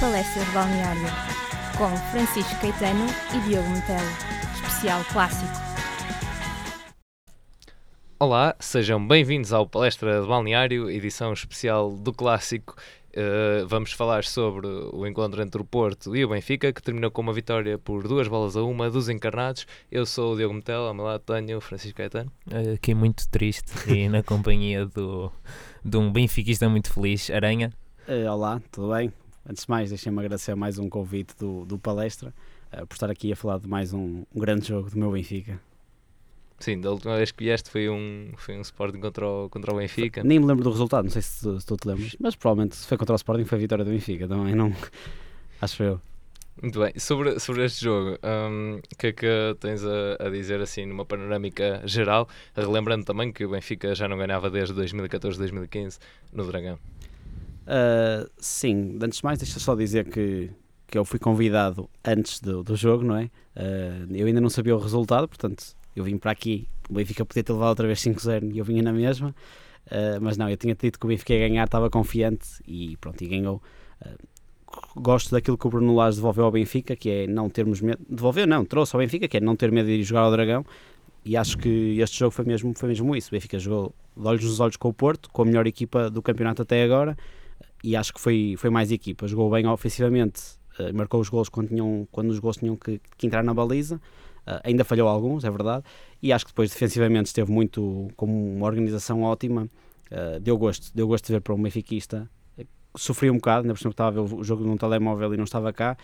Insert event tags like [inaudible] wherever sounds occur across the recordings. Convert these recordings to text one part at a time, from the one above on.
Palestra de Balneário, com Francisco Caetano e Diogo Metelo. Especial Clássico. Olá, sejam bem-vindos ao Palestra de Balneário, edição especial do Clássico. Uh, vamos falar sobre o encontro entre o Porto e o Benfica, que terminou com uma vitória por duas bolas a uma dos encarnados. Eu sou o Diogo Metelo, ao meu lado tenho o Francisco Caetano. Aqui muito triste e na [laughs] companhia do, de um benfiquista muito feliz, Aranha. Uh, olá, tudo bem? Antes de mais, deixem-me agradecer mais um convite do, do Palestra, uh, por estar aqui a falar de mais um, um, grande jogo do meu Benfica. Sim, da última vez que vieste foi um, foi um Sporting contra o, contra o Benfica. Nem me lembro do resultado, não sei se, se tu te lembras, mas provavelmente se foi contra o Sporting foi a vitória do Benfica, também não. [laughs] Acho eu. Muito bem, sobre, sobre este jogo, hum, o um, que é que tens a, a, dizer assim numa panorâmica geral? Relembrando também que o Benfica já não ganhava desde 2014-2015 no Dragão. Uh, sim, antes de mais, deixa só dizer que, que eu fui convidado antes do, do jogo, não é? Uh, eu ainda não sabia o resultado, portanto, eu vim para aqui. O Benfica podia ter levado outra vez 5-0 e eu vinha na mesma, uh, mas não, eu tinha dito que o Benfica ia ganhar, estava confiante e pronto, e ganhou. gosto daquilo que o Bruno Lage devolveu ao Benfica, que é não termos medo. Devolveu, não, trouxe ao Benfica, que é não ter medo de ir jogar ao Dragão. E acho que este jogo foi mesmo, foi mesmo isso. O Benfica jogou de olhos nos olhos com o Porto, com a melhor equipa do campeonato até agora e acho que foi, foi mais equipa. Jogou bem ofensivamente, uh, marcou os gols quando, quando os gols tinham que, que entrar na baliza. Uh, ainda falhou alguns, é verdade. E acho que depois defensivamente esteve muito com uma organização ótima. Uh, deu gosto, deu gosto de ver para um benfiquista. Sofri um bocado, ainda por cima estava a ver o jogo num telemóvel e não estava cá.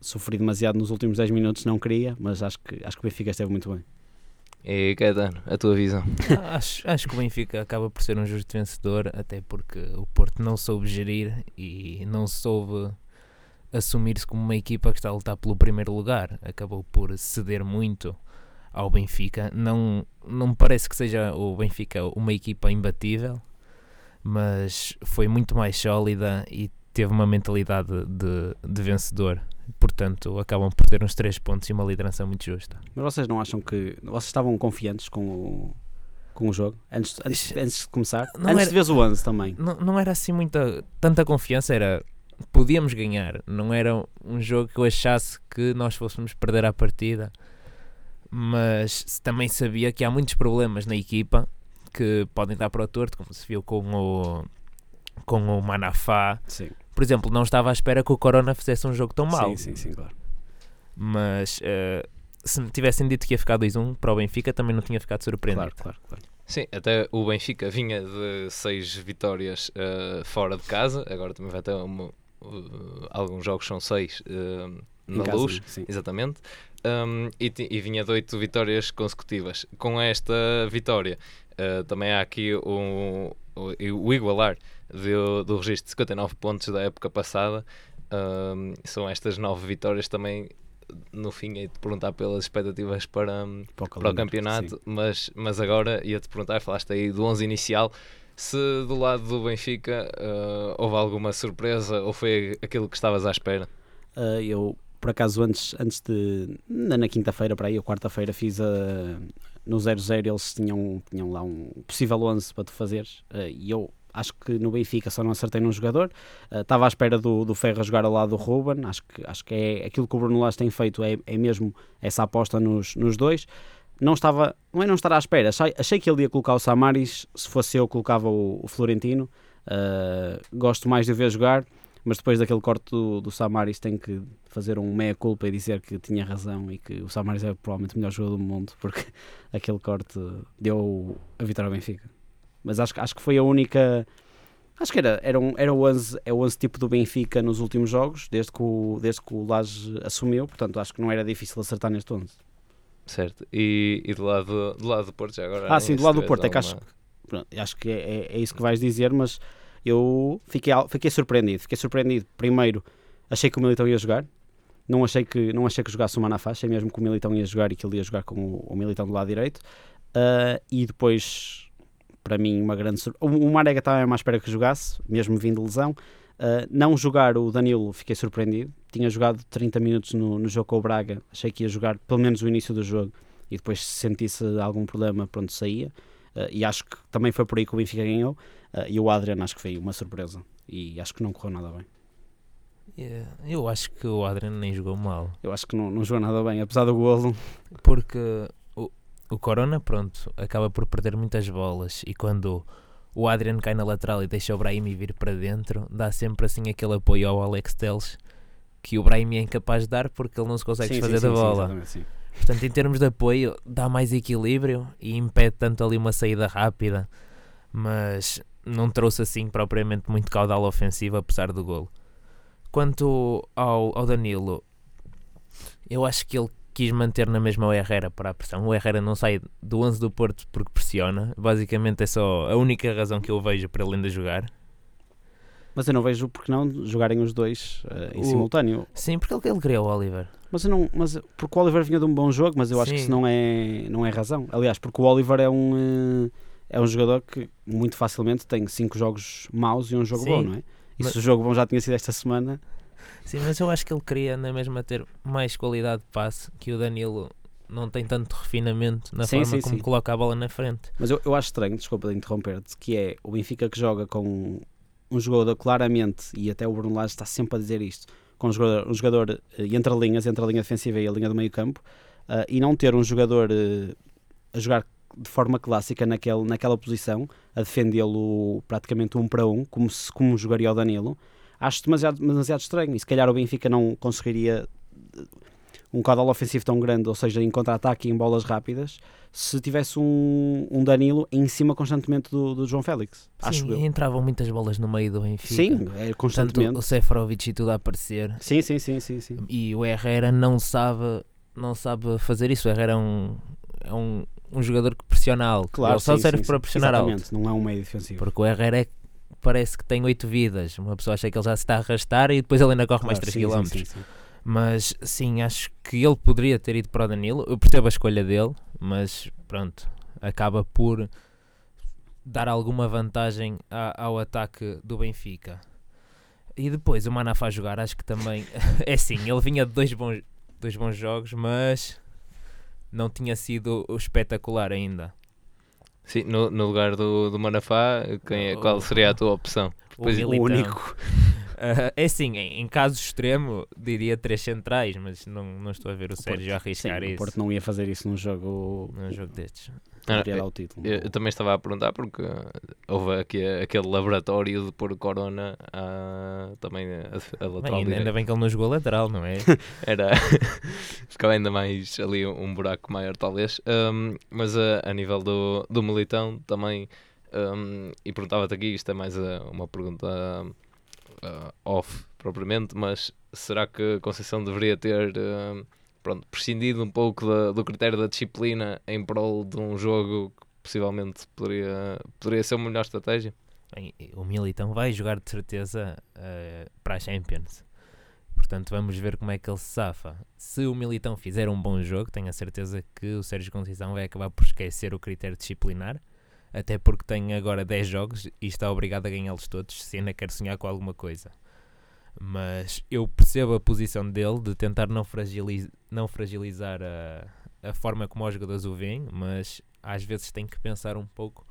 sofri demasiado nos últimos 10 minutos, não queria, mas acho que, acho que o Benfica esteve muito bem. E Caetano, a tua visão? acho, acho que o Benfica acaba por ser um justo vencedor, até porque o Porto não soube gerir e não soube assumir-se como uma equipa que está a lutar pelo primeiro lugar. Acabou por ceder muito ao Benfica. Não, não me parece que seja o Benfica uma equipa imbatível, mas foi muito mais sólida e teve uma mentalidade de, de vencedor portanto acabam por ter uns 3 pontos e uma liderança muito justa. Mas vocês não acham que vocês estavam confiantes com o, com o jogo antes, antes, antes de começar? Não antes era, de ver o 11 também? Não, não era assim muita tanta confiança, era podíamos ganhar, não era um jogo que eu achasse que nós fôssemos perder a partida, mas também sabia que há muitos problemas na equipa que podem dar para o torto, como se viu com o com o Manafá. Sim. Por exemplo, não estava à espera que o Corona fizesse um jogo tão mau. Sim, sim, sim, claro. Mas uh, se me tivessem dito que ia ficar 2-1 para o Benfica, também não tinha ficado surpreendido. Claro, claro, claro. Sim, até o Benfica vinha de seis vitórias uh, fora de casa, agora também vai ter uma, uh, alguns jogos são seis uh, na casa, luz, sim. exatamente, um, e, e, vinha de oito vitórias consecutivas. Com esta vitória, também há aqui um, o, o igualar do, do registro de 59 pontos da época passada. Um, são estas nove vitórias também no fim ia-te perguntar pelas expectativas para, para, o, para o campeonato, mas, mas agora ia-te perguntar, falaste aí do 11 inicial, se do lado do Benfica uh, houve alguma surpresa ou foi aquilo que estavas à espera? Uh, eu, por acaso, antes, antes de. na quinta-feira, para aí, ou quarta-feira, fiz a. No 0-0 eles tinham, tinham lá um possível 11 para tu fazeres uh, e eu acho que no Benfica só não acertei num jogador. Uh, estava à espera do, do Ferro a jogar ao lado do Ruben. Acho que, acho que é aquilo que o Bruno Lage tem feito é, é mesmo essa aposta nos, nos dois. Não estava, não é não estar à espera. Achei, achei que ele ia colocar o Samaris. Se fosse eu, colocava o, o Florentino. Uh, gosto mais de o ver jogar, mas depois daquele corte do, do Samaris, tenho que fazer um meia-culpa e dizer que tinha razão e que o Samaris é provavelmente o melhor jogador do mundo, porque [laughs] aquele corte deu a vitória ao Benfica mas acho, acho que foi a única. Acho que era, era, um, era o 11, é o 11 tipo do Benfica nos últimos jogos, desde que o, desde que o Laje assumiu, portanto acho que não era difícil acertar neste 11. Certo, e, e do, lado, do lado do Porto já agora? Ah, sim, do lado do Porto, alguma... é que acho, pronto, acho que é, é, é, isso que vais dizer, mas eu fiquei, fiquei surpreendido. Fiquei surpreendido, primeiro, achei que o Militão ia jogar, não achei que, não achei que jogasse o Manafá, achei mesmo que o Militão ia jogar e que ele ia jogar com o, o Militão do lado direito, uh, e depois para mim uma grande surpresa. O Marega estava mais espera que jogasse, mesmo vindo de lesão. Uh, não jogar o Danilo, fiquei surpreendido. Tinha jogado 30 minutos no, no jogo com o Braga, achei que ia jogar pelo menos o início do jogo e depois se sentisse algum problema, pronto, saía. Uh, e acho que também foi por aí que o Benfica ganhou. Uh, e o Adriano acho que foi uma surpresa e acho que não correu nada bem. Yeah. Eu acho que o Adrian nem jogou mal. Eu acho que não, não jogou nada bem, apesar do golo. Porque o, Corona, pronto, acaba por perder muitas bolas e quando o Adrian cai na lateral e deixa o Brahim vir para dentro, dá sempre assim aquele apoio ao Alex Teles que o Brahim é incapaz de dar porque ele não se consegue Sim, fazer sim, da sim, bola. Portanto, em termos de apoio, dá mais equilíbrio e impede tanto ali uma saída rápida, mas não trouxe assim propriamente muito caudal ofensivo, apesar do golo. Quanto ao, ao Danilo, eu acho que ele quis manter na mesma o Herrera para a pressão. O Herrera não sai do 11 do Porto porque pressiona, basicamente é só a única razão que eu vejo para ele ainda jogar. Mas eu não vejo porque não jogarem os dois eh, em O- simultâneo. Sim, porque ele, ele criou o Oliver. Mas eu não, mas porque o Oliver vinha de um bom jogo, mas eu acho que Sim. isso não é, não é razão. Aliás, porque o Oliver é um eh, é um jogador que muito facilmente tem cinco jogos maus e um jogo Sim, bom, não é? E mas- se o jogo bom já tinha sido esta semana, Sim, mas eu acho que ele queria na mesma ter mais qualidade de passe que o Danilo não tem tanto refinamento na Sim, forma sim, como sim. coloca a bola na frente. mas eu, eu acho estranho, desculpa de interromper-te, que é o Benfica que joga com um jogador claramente, e até o Bruno Lage está sempre a dizer isto, com um jogador, um jogador eh, entre linhas, entre a linha defensiva e a linha do meio campo, ah, e não ter um jogador eh, a jogar de forma clássica naquele, naquela posição, a defendê-lo praticamente um para um, como, se, como jogaria o Danilo, acho demasiado, demasiado estranho. E se calhar o Benfica não conseguiria eh, um caudal ofensivo tão grande, ou seja, em contra-ataque e em bolas rápidas, se tivesse um, um Danilo em cima constantemente do, do João Félix. Acho sim, eu. entravam muitas bolas no meio do Benfica. Sim, é Tanto constantemente. o Seferovic e tudo a aparecer. Sim, sim, sim, sim, sim. E o Herrera não sabe, não sabe fazer isso. O Herrera é um, é um, um jogador que pressiona alto. Claro, Ele só sim, serve sim, para pressionar alto. Exatamente, não é um meio defensivo. Porque o Herrera é, parece que tem 8 vidas. Uma pessoa acha que ele já se está a arrastar e depois ele ainda corre mais Claro, 3 sim, km. sim, sim, sim. Mas sim, acho que ele poderia ter ido para o Danilo. Eu percebo a escolha dele, mas pronto, acaba por dar alguma vantagem a- ao ataque do Benfica. E depois o Manafá jogar, acho que também [laughs] é sim, ele vinha de dois bons, dois bons jogos, mas não tinha sido espetacular ainda. Sim, no, no lugar do, do Manafá, quem é, qual seria a tua opção? O Pois, o O único. [laughs] Ah, é sim, em, em caso extremo, diria três centrais, mas não, não estou a ver o Sérgio Sim, arriscar o isso Porto não ia fazer isso num jogo num jogo destes. Ah, para dar o título. Eu, eu também estava a perguntar porque houve aqui aquele laboratório de pôr Corona a, também a, a Bem, lateral ainda, direita. ainda bem que ele não jogou lateral, não é? [laughs] Era [laughs] ficava ainda mais ali um buraco maior talvez. Um, mas a, a nível do, do Militão também um, e perguntava-te aqui, isto é mais uh, uma pergunta uh, off propriamente, mas será que Conceição deveria ter um, pronto, prescindido um pouco da- do critério da disciplina em prol de um jogo que possivelmente poderia, poderia ser uma melhor estratégia? Bem, o Militão vai jogar de certeza eh, para a Champions. Portanto, vamos ver como é que ele se safa. Se o Militão fizer um bom jogo, tenho a certeza que o Sérgio Conceição vai acabar por esquecer o critério disciplinar, até porque tem agora 10 jogos e está obrigado a ganhá-los todos, se ainda quer sonhar com alguma coisa. Mas eu percebo a posição dele de tentar não, fragiliz não fragilizar a, a forma como os jogadores o veem, mas às vezes tem que pensar um pouco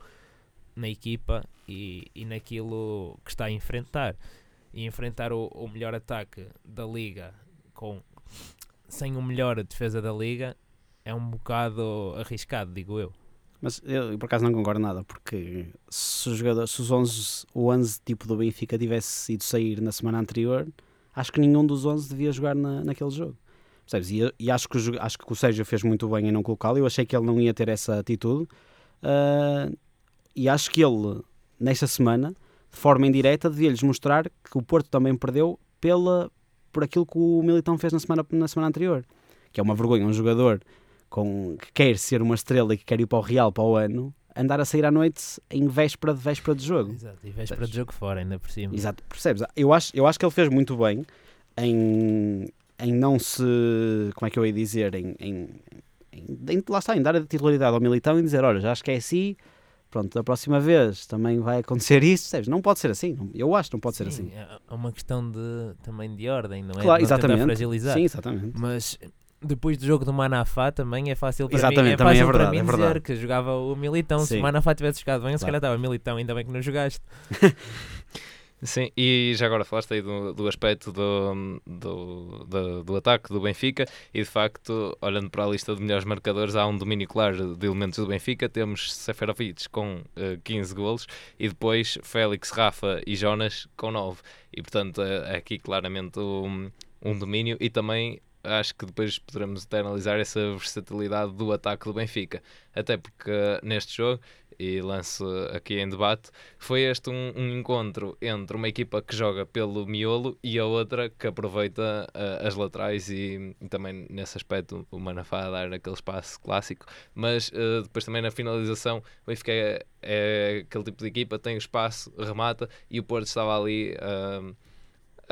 na equipa e, e naquilo que está a enfrentar. E enfrentar o, o melhor ataque da liga com sem o melhor defesa da liga é um bocado arriscado, digo eu. Mas eu, por acaso não concordo nada, porque se os, jogadores, se os 11, o 11 tipo do Benfica tivesse ido sair na semana anterior, acho que nenhum dos 11 devia jogar na, naquele jogo. Percebes? E, e acho, que o, acho que o Sérgio fez muito bem em não colocá-lo. Eu achei que ele não ia ter essa atitude. Ah, e acho que ele, nesta semana, de forma indireta, devia-lhes mostrar que o Porto também perdeu pela, por aquilo que o Militão fez na semana, na semana anterior. Que é uma vergonha um jogador com, que quer ser uma estrela e que quer ir para o Real para o ano, andar a sair à noite em véspera de véspera de jogo. Exato, e véspera de jogo fora, ainda por cima. Exato, percebes? Eu acho, eu acho que ele fez muito bem em, em não se. Como é que eu ia dizer? Em, em, em- lá está, em dar a titularidade ao militão e dizer: olha, já acho que é assim, pronto, da próxima vez também vai acontecer isso, percebes? Não pode ser assim, eu acho que não pode ser Sim, assim. É é uma questão de, também de ordem, não é? Claro, não exatamente. fragilizar. Sim, exatamente. Mas depois do jogo do Manafá também é fácil para Exatamente, mim, é também é fácil para verdade, mim é dizer verdade. que jogava o Militão. Se Sim. o Manafá tivesse jogado bem, eu se Claro. calhar estava Militão, ainda bem que não jogaste. [laughs] Sim, e já agora falaste aí do, do aspecto do, do, do, do, ataque do Benfica e de facto, olhando para a lista de melhores marcadores, há um domínio claro de elementos do Benfica. Temos Seferovic com uh, eh, 15 golos e depois Félix, Rafa e Jonas com 9. E portanto, é, é aqui claramente um, um domínio e também acho que depois poderemos até analisar essa versatilidade do ataque do Benfica. Até porque neste jogo e lanço aqui em debate, foi este um, um, encontro entre uma equipa que joga pelo miolo e a outra que aproveita uh, as laterais e, e, também nesse aspecto o Manafá a dar aquele espaço clássico, mas uh, depois também na finalização o Benfica é, é, aquele tipo de equipa, tem o espaço, remata e o Porto estava ali uh,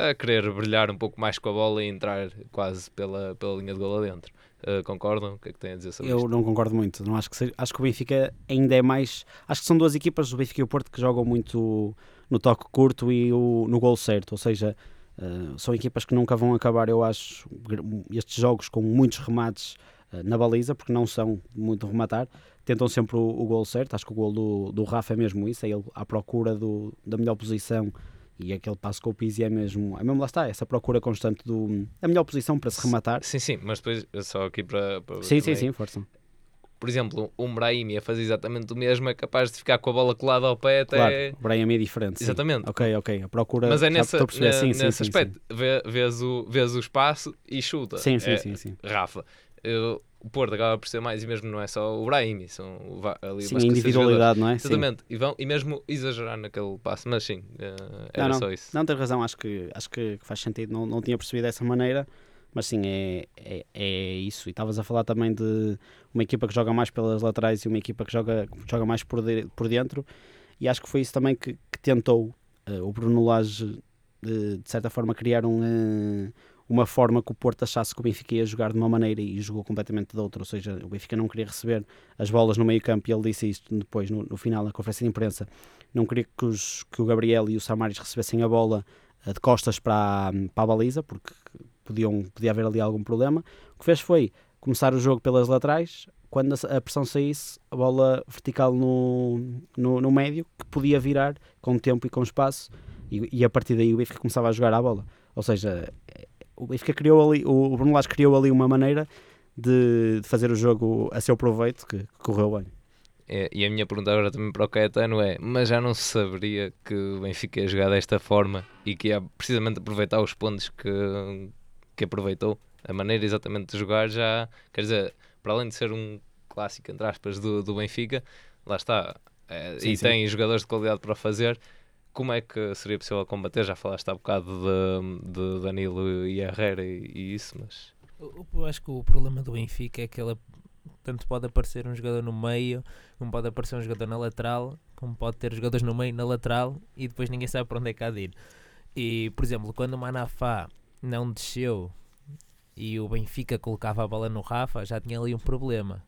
a querer brilhar um pouco mais com a bola e entrar quase pela, pela linha de gol adentro. Uh, concordam? O que é que têm a dizer sobre Eu isto? não concordo muito. Não acho que seja, acho que o Benfica ainda é mais. Acho que são duas equipas, o Benfica e o Porto, que jogam muito no toque curto e o, no gol certo. Ou seja, uh, são equipas que nunca vão acabar, eu acho, estes jogos com muitos remates uh, na baliza, porque não são muito rematar. Tentam sempre o, o gol certo. Acho que o gol do, do Rafa é mesmo isso, é ele à procura do, da melhor posição e aquele passo com o Pizzi é mesmo, é mesmo lá está, essa procura constante do a melhor posição para se rematar. Sim, sim, mas depois só aqui para, para Sim, sim, sim, força. Por exemplo, o Brahimi a fazer exatamente o mesmo é capaz de ficar com a bola colada ao pé até. Claro, o Brahimi é diferente. Exatamente. Sim. Ok, ok. A procura. Mas é nessa, na, sim, nesse sim, aspecto. Sim. Vês, o, vês o espaço e chuta. Sim, sim, é, sim, sim. Rafa. Eu, o Porto acaba por ser mais, e mesmo não é só o Brahim, são ali sim, individualidade, não é? Exatamente, e, vão, e mesmo exagerar naquele passo, mas sim, uh, era não, não. só isso. Não, tens razão, acho que, acho que faz sentido, não, não tinha percebido dessa maneira, mas sim, é, é, é isso. E estavas a falar também de uma equipa que joga mais pelas laterais e uma equipa que joga, joga mais por, de, por dentro, e acho que foi isso também que, que tentou uh, o Bruno Lage, de, de certa forma, criar um. Uma forma que o Porto achasse que o Benfica ia jogar de uma maneira e jogou completamente de outra, ou seja, o Benfica não queria receber as bolas no meio campo e ele disse isto depois no, no final da conferência de imprensa, não queria que, os, que o Gabriel e o Samaris recebessem a bola uh, de costas para para a baliza, porque podiam, podia haver ali algum problema. O que fez foi começar o jogo pelas laterais, quando a pressão saísse, a bola vertical no, no, no médio, que podia virar com tempo e com espaço, e, e a partir daí o Benfica começava a jogar a bola. Ou seja, o Benfica criou ali, o Bruno Lage criou ali uma maneira de, de, fazer o jogo a seu proveito que, que correu bem. É, e a minha pergunta agora também para o Caetano é: mas já não se saberia que o Benfica ia jogar desta forma e que ia precisamente aproveitar os pontos que, que aproveitou? A maneira exatamente de jogar já, quer dizer, para além de ser um clássico, entre aspas, do, do Benfica, lá está, é, sim, e sim. tem jogadores de qualidade para fazer como é que seria possível combater? Já falaste há bocado de, de Danilo e Herrera e, e, isso, mas. Eu acho que o problema do Benfica é que ela tanto pode aparecer um jogador no meio, como pode aparecer um jogador na lateral, como pode ter jogadores no meio na lateral e depois ninguém sabe para onde é que há de ir. E, por exemplo, quando o Manafá não desceu e o Benfica colocava a bola no Rafa, já tinha ali um problema.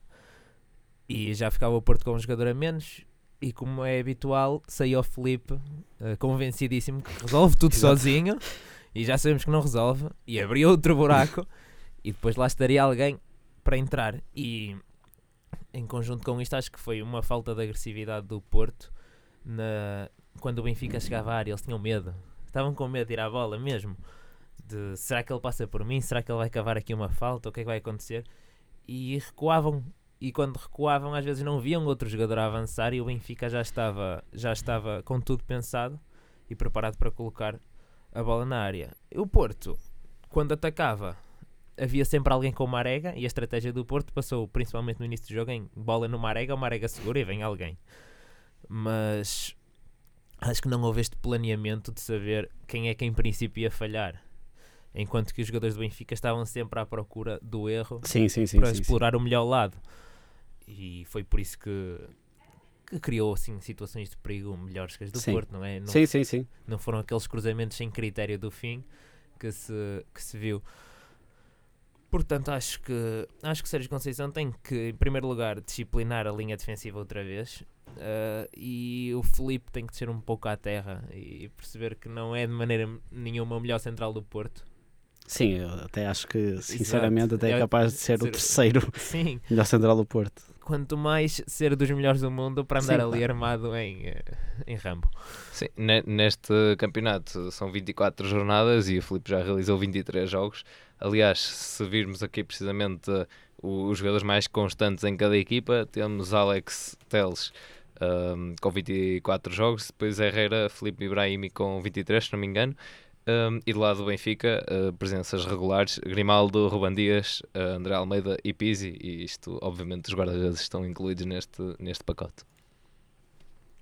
E já ficava o Porto com um jogador a menos e como é habitual, saiu o Felipe uh, convencidíssimo que resolve tudo sozinho. E já sabemos que não resolve. E abriu outro buraco. [laughs] E depois lá estaria alguém para entrar. E em conjunto com isto acho que foi uma falta de agressividade do Porto na, quando o Benfica chegava à área. Eles tinham medo. Estavam com medo de ir à bola mesmo. De será que ele passa por mim? Será que ele vai cavar aqui uma falta? O que é que vai acontecer? E recuavam e quando recuavam às vezes não viam outro jogador a avançar e o Benfica já estava, já estava com tudo pensado e preparado para colocar a bola na área. O Porto, quando atacava, havia sempre alguém com uma arega e a estratégia do Porto passou principalmente no início do jogo em bola numa arega, uma arega segura e vem alguém. Mas acho que não houve este planeamento de saber quem é que em princípio ia falhar enquanto que os jogadores do Benfica estavam sempre à procura do erro sim, sim, sim, para explorar o melhor lado e foi por isso que, que criou assim, situações de perigo melhores que as do sim. Porto, não é? Não, sim, sim, sim. Não foram aqueles cruzamentos sem critério do fim que se, que se viu. Portanto, acho que acho que Sérgio Conceição tem que, em primeiro lugar, disciplinar a linha defensiva outra vez. Uh, e o Felipe tem que ser um pouco à terra e perceber que não é de maneira nenhuma o melhor central do Porto. Sim, eu até acho que, sinceramente, Exato. até é capaz de ser, ser o terceiro [laughs] sim. melhor central do Porto. Quanto mais ser dos melhores do mundo para andar sim, ali armado em, eh, em Rambo. Sim, neste campeonato são 24 jornadas e o Filipe já realizou 23 jogos. Aliás, se virmos aqui precisamente os jogadores mais constantes em cada equipa, temos Alex Teles um, com 24 jogos, depois Herrera, Felipe Ibrahimi com 23, se não me engano, um, e do lado do Benfica, uh, presenças regulares: Grimaldo, Ruban Dias, uh, André Almeida e Pizzi. E isto, obviamente, os guarda-redes estão incluídos neste, neste pacote.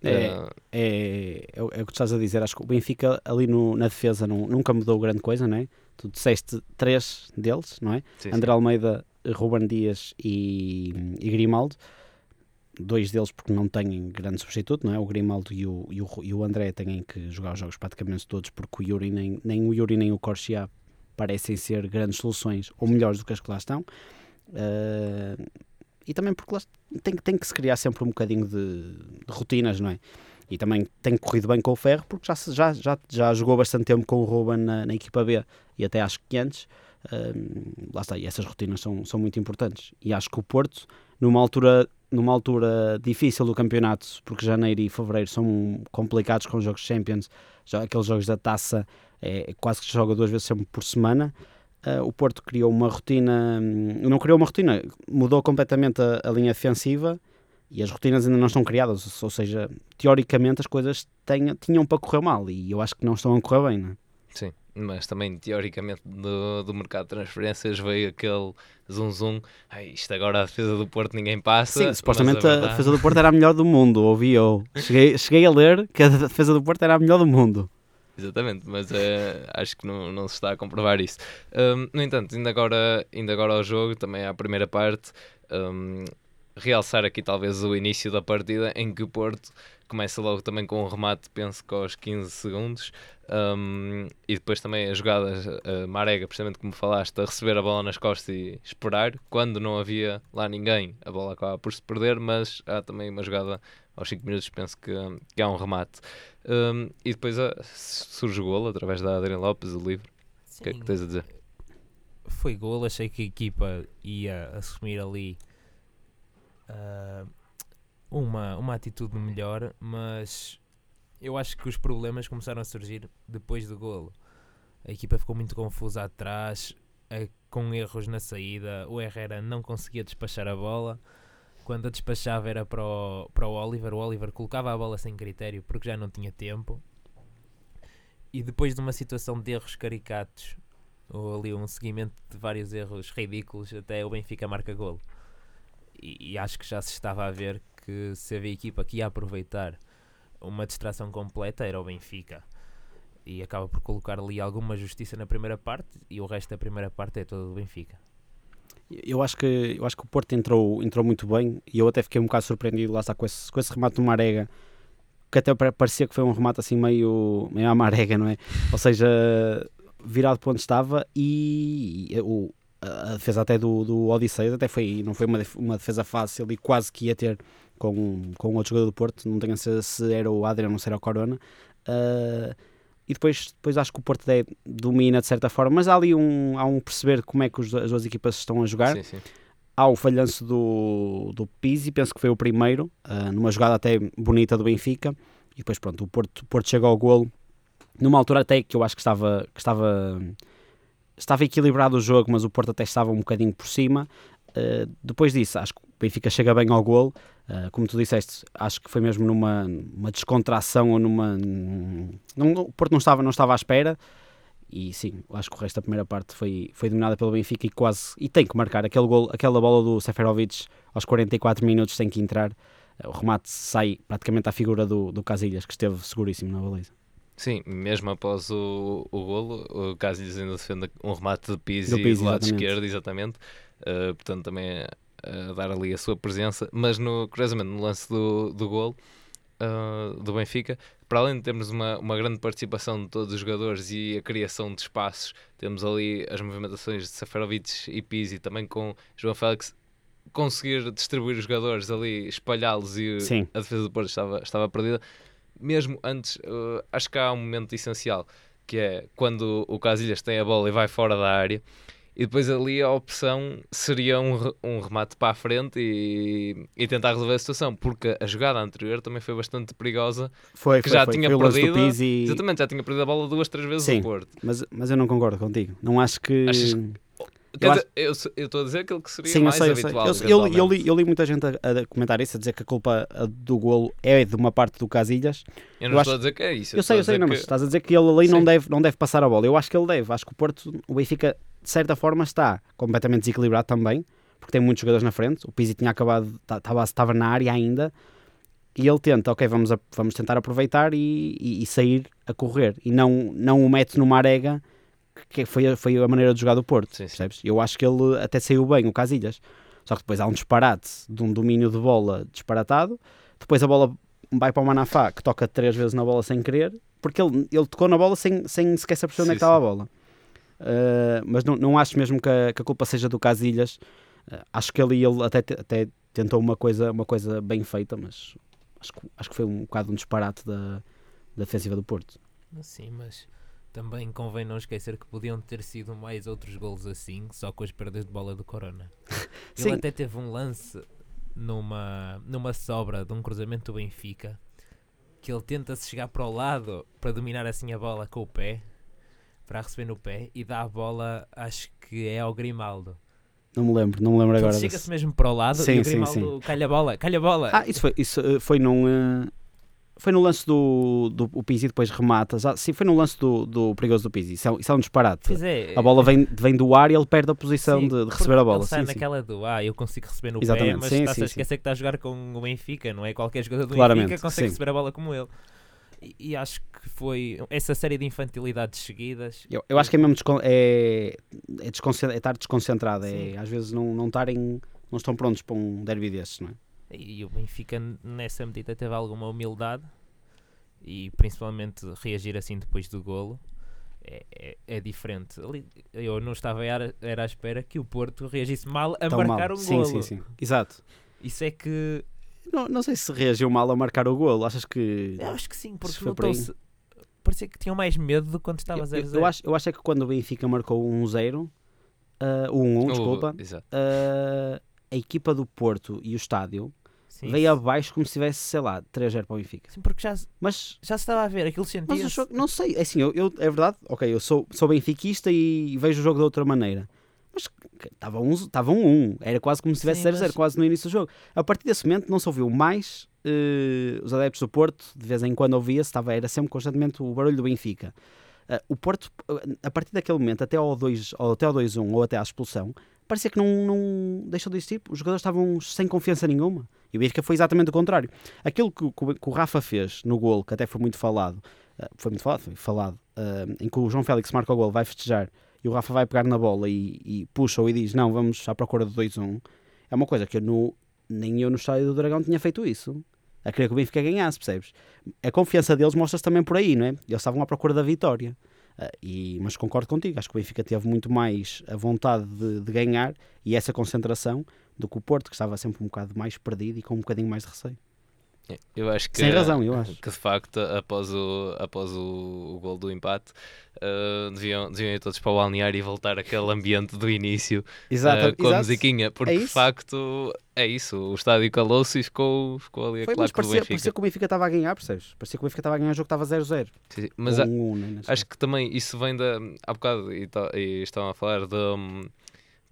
É, uh, é, é, o que tu estás a dizer. Acho que o Benfica ali no, na defesa não, nunca mudou grande coisa, não é? Tu disseste três deles, não é? Sim, André sim. Almeida, Ruban Dias e, e Grimaldo dois deles porque não têm grande substituto, não é? O Grimaldo e o, e o, e o André têm que jogar os jogos praticamente todos porque o Yuri nem, nem o Yuri nem o Corsia parecem ser grandes soluções ou melhores do que as que lá estão. Uh, e também porque tem, tem que se criar sempre um bocadinho de, de, rotinas, não é? E também tem corrido bem com o Ferro porque já, já, já, já jogou bastante tempo com o Ruben na, na equipa B e até acho que antes. Uh, lá está, e essas rotinas são, são muito importantes. E acho que o Porto, numa altura numa altura difícil do campeonato, porque janeiro e fevereiro são complicados com os jogos Champions, já aqueles jogos da taça é, quase que se joga duas vezes sempre por semana. Uh, o Porto criou uma rotina, hum, não criou uma rotina, mudou completamente a, a, linha defensiva e as rotinas ainda não estão criadas, ou seja, teoricamente as coisas tenha, tinham para correr mal e eu acho que não estão a correr bem. Não é? Sim mas também teoricamente do, do mercado de transferências veio aquele zum zum, isto agora a defesa do Porto ninguém passa. Sim, supostamente a, a, defesa do Porto era a melhor do mundo, ouvi eu. Cheguei, cheguei a ler que a defesa do Porto era a melhor do mundo. Exatamente, mas é, acho que não, não se está a comprovar isso. Um, no entanto, ainda agora, ainda agora ao jogo, também à primeira parte, um, realçar aqui talvez o início da partida em que o Porto começa logo também com um remate, penso que aos 15 segundos, um, e depois também as jogadas, a Marega, precisamente como falaste, a receber a bola nas costas e esperar, quando não havia lá ninguém, a bola acaba por se perder, mas há também uma jogada aos 5 minutos, penso que, que há um remate. Um, e depois a, surge o golo através da Adriana Lopes, o livro. O que é que tens a dizer? Foi golo, achei que a equipa ia assumir ali. Uh, uma, uma atitude melhor, mas eu acho que os problemas começaram a surgir depois do golo. A equipa ficou muito confusa atrás, com erros na saída. O Herrera não conseguia despachar a bola. Quando a despachava era para o, para o Oliver. O Oliver colocava a bola sem critério porque já não tinha tempo. E depois de uma situação de erros caricatos, ou ali um seguimento de vários erros ridículos, até o Benfica marca golo. E, e acho que já se estava a ver que se havia equipa que ia aproveitar uma distração completa era o Benfica e acaba por colocar ali alguma justiça na primeira parte e o resto da primeira parte é todo o Benfica. Eu acho que eu acho que o Porto entrou, entrou muito bem e eu até fiquei um bocado surpreendido lá está com esse, com esse remate do Marega que até parecia que foi um remate assim meio, meio à Marega, não é? Ou seja, virado para onde estava e o, a defesa até do, do até foi, não foi uma, uma defesa fácil e quase que ia ter com, com outro jogador do Porto, não tenho a certeza se era o Adriano ou se era o Corona. Uh, e depois, depois acho que o Porto é, domina de certa forma, mas há ali um, há um perceber como é que os, as duas equipas estão a jogar. Sim, sim. Há o falhanço do, do Pizzi, penso que foi o primeiro, uh, numa jogada até bonita do Benfica. E depois, pronto, o Porto, o Porto chega ao golo numa altura até que eu acho que estava, que estava, estava equilibrado o jogo, mas o Porto até estava um bocadinho por cima. Uh, depois disso, acho que o Benfica chega bem ao golo. Uh, como tu disseste, acho que foi mesmo numa, numa descontração ou numa. Não, o Porto não estava, não estava à espera. E sim, acho que o resto da primeira parte foi, foi dominada pelo Benfica e quase. E tem que marcar aquele gol, aquela bola do Seferovic aos 44 minutos tem que entrar. O remate sai praticamente à figura do, do Casilhas, que esteve seguríssimo na baliza. Sim, mesmo após o, o golo, o Casilhas ainda defende um remate de Pizzi do, Pizzi, do lado exatamente. esquerdo, exatamente. Uh, portanto, também a dar ali a sua presença, mas no, curiosamente no lance do, do gol uh, do Benfica, para além de termos uma, uma grande participação de todos os jogadores e a criação de espaços, temos ali as movimentações de Safarovic e Pizzi, também com João Félix, conseguir distribuir os jogadores ali, espalhá-los e Sim. a defesa do Porto estava, estava perdida. Mesmo antes, uh, acho que há um momento essencial que é quando o Casilhas tem a bola e vai fora da área, e depois ali a opção seria um, um remate para a frente e, e, tentar resolver a situação, porque a jogada anterior também foi bastante perigosa. Foi, que foi, já foi, tinha foi perdido. E... Exatamente, já tinha perdido a bola duas, três vezes Sim, no Porto. Mas, mas eu não concordo contigo. Não acho que. Achas... Eu estou a dizer aquilo que seria Sim, mais eu sei, habitual. Eu, sei. Eu, eu, li, eu, li, muita gente a, a, comentar isso, a dizer que a culpa do golo é de uma parte do Casilhas. Eu não estou acho... a dizer que é isso. Eu, sei, eu sei, não, que... mas estás a dizer que ele ali não deve, não deve passar a bola. Eu acho que ele deve. Acho que o Porto, o Benfica, de certa forma, está completamente desequilibrado também, porque tem muitos jogadores na frente. O Pizzi tinha acabado, estava, estava na área ainda. E ele tenta, ok, vamos, a, vamos tentar aproveitar e, e, e, sair a correr. E não, não o mete numa arega que foi, foi a maneira de jogar do Porto, sim, sim. Eu acho que ele até saiu bem, o Casilhas. Só que depois há um disparate de um domínio de bola disparatado. Depois a bola vai para o Manafá, que toca três vezes na bola sem querer, porque ele, ele tocou na bola sem, sem sequer saber onde é estava a bola. Uh, mas não, não acho mesmo que a, que a culpa seja do Casilhas. Uh, acho que ali ele até, até tentou uma coisa, uma coisa bem feita, mas acho, acho que foi um bocado um disparate da, da defensiva do Porto. Sim, mas também convém não esquecer que podiam ter sido mais outros golos assim, só com as perdas de bola do Corona. [laughs] Ele até teve um lance numa, numa sobra de um cruzamento do Benfica que ele tenta-se chegar para o lado para dominar assim a bola com o pé, para receber no pé, e dá a bola, acho que é ao Grimaldo. Não me lembro, não me lembro agora. Chega-se mesmo para o lado sim, e o Grimaldo sim, sim. calha a bola, calha a bola. Ah, isso foi, isso eh, foi num. Uh, foi no lance do, do o Pizzi depois remata. Já, sim, foi no lance do, do perigoso do Pizzi. Isso é, isso é um disparate. É, a bola vem, vem do ar e ele perde a posição sim, de, de, receber a bola. Ele sai sim, naquela do ah, eu consigo receber no Exatamente. pé, mas está-se sim, a esquecer que está a jogar com o Benfica, não é? Qualquer jogador do Claramente, Benfica consegue receber a bola como ele. E, e, acho que foi essa série de infantilidades seguidas. Eu, eu acho que é mesmo descon é, é, desconcentra é estar desconcentrado, é, às vezes não, não estarem, não estão prontos para um derby desses, não é? E o Benfica nessa medida teve alguma humildade e principalmente reagir assim depois do golo é, é, é diferente. Eu não estava era, era à espera que o Porto reagisse mal a Tão marcar mal. um sim, golo. Sim, sim, exato. Isso é que. Não, não sei se reagiu mal a marcar o golo. Achas que. Eu acho que sim, porque notou-se. Parecia que tinham mais medo do que quando estava 0-0. Eu, eu, acho, eu acho é que quando o Benfica marcou 1-0, uh, 1-1, desculpa, uh, a equipa do Porto e o estádio Sim. veio abaixo como se tivesse, sei lá, 3-0 para o Benfica. Sim, porque já, mas, já se estava a ver, aquilo sentia Mas o jogo, não sei, é assim, eu, eu, é verdade, ok, eu sou, sou benfiquista e vejo o jogo de outra maneira. Mas estava um, estava um 1, era quase como se tivesse 0-0, mas... quase no início do jogo. A partir desse momento não se ouviu mais uh, os adeptos do Porto, de vez em quando ouvia-se, estava, era sempre constantemente o barulho do Benfica. Uh, o Porto, uh, a partir daquele momento, até ao 2-1 ou até à expulsão, parecia que não, não deixou de existir. Os jogadores estavam sem confiança nenhuma. E o Benfica foi exatamente o contrário. Aquilo que, que, que o Rafa fez no gol, que até foi muito falado, uh, foi muito falado, foi falado, em que o João Félix marca o gol, vai festejar e o Rafa vai pegar na bola e, e puxa-o e diz: Não, vamos à procura do 2-1. É uma coisa que eu no, nem eu no estádio do Dragão tinha feito isso. A querer que o Benfica ganhasse, percebes? A confiança deles mostra-se também por aí, não é? Eles estavam à procura da vitória. Uh, e, mas concordo contigo, acho que o Benfica teve muito mais a vontade de, de ganhar e essa concentração do que o Porto, que estava sempre um bocado mais perdido e com um bocadinho mais de receio. Eu acho que, Sem razão, eu acho. Que de facto, após o, após o, o gol do empate, uh, deviam, deviam ir todos para o balneário e voltar àquele [laughs] ambiente do início exato, uh, com exato. a musiquinha, porque é de facto é isso. O estádio calou-se e ficou, ficou ali a Foi, claque parecia. Parecia que o Benfica estava a ganhar, percebes? Parecia que o Benfica estava a ganhar o jogo estava 0-0. Mas um, um, né, acho que também isso vem da. Há bocado e, e estão a falar de. Um,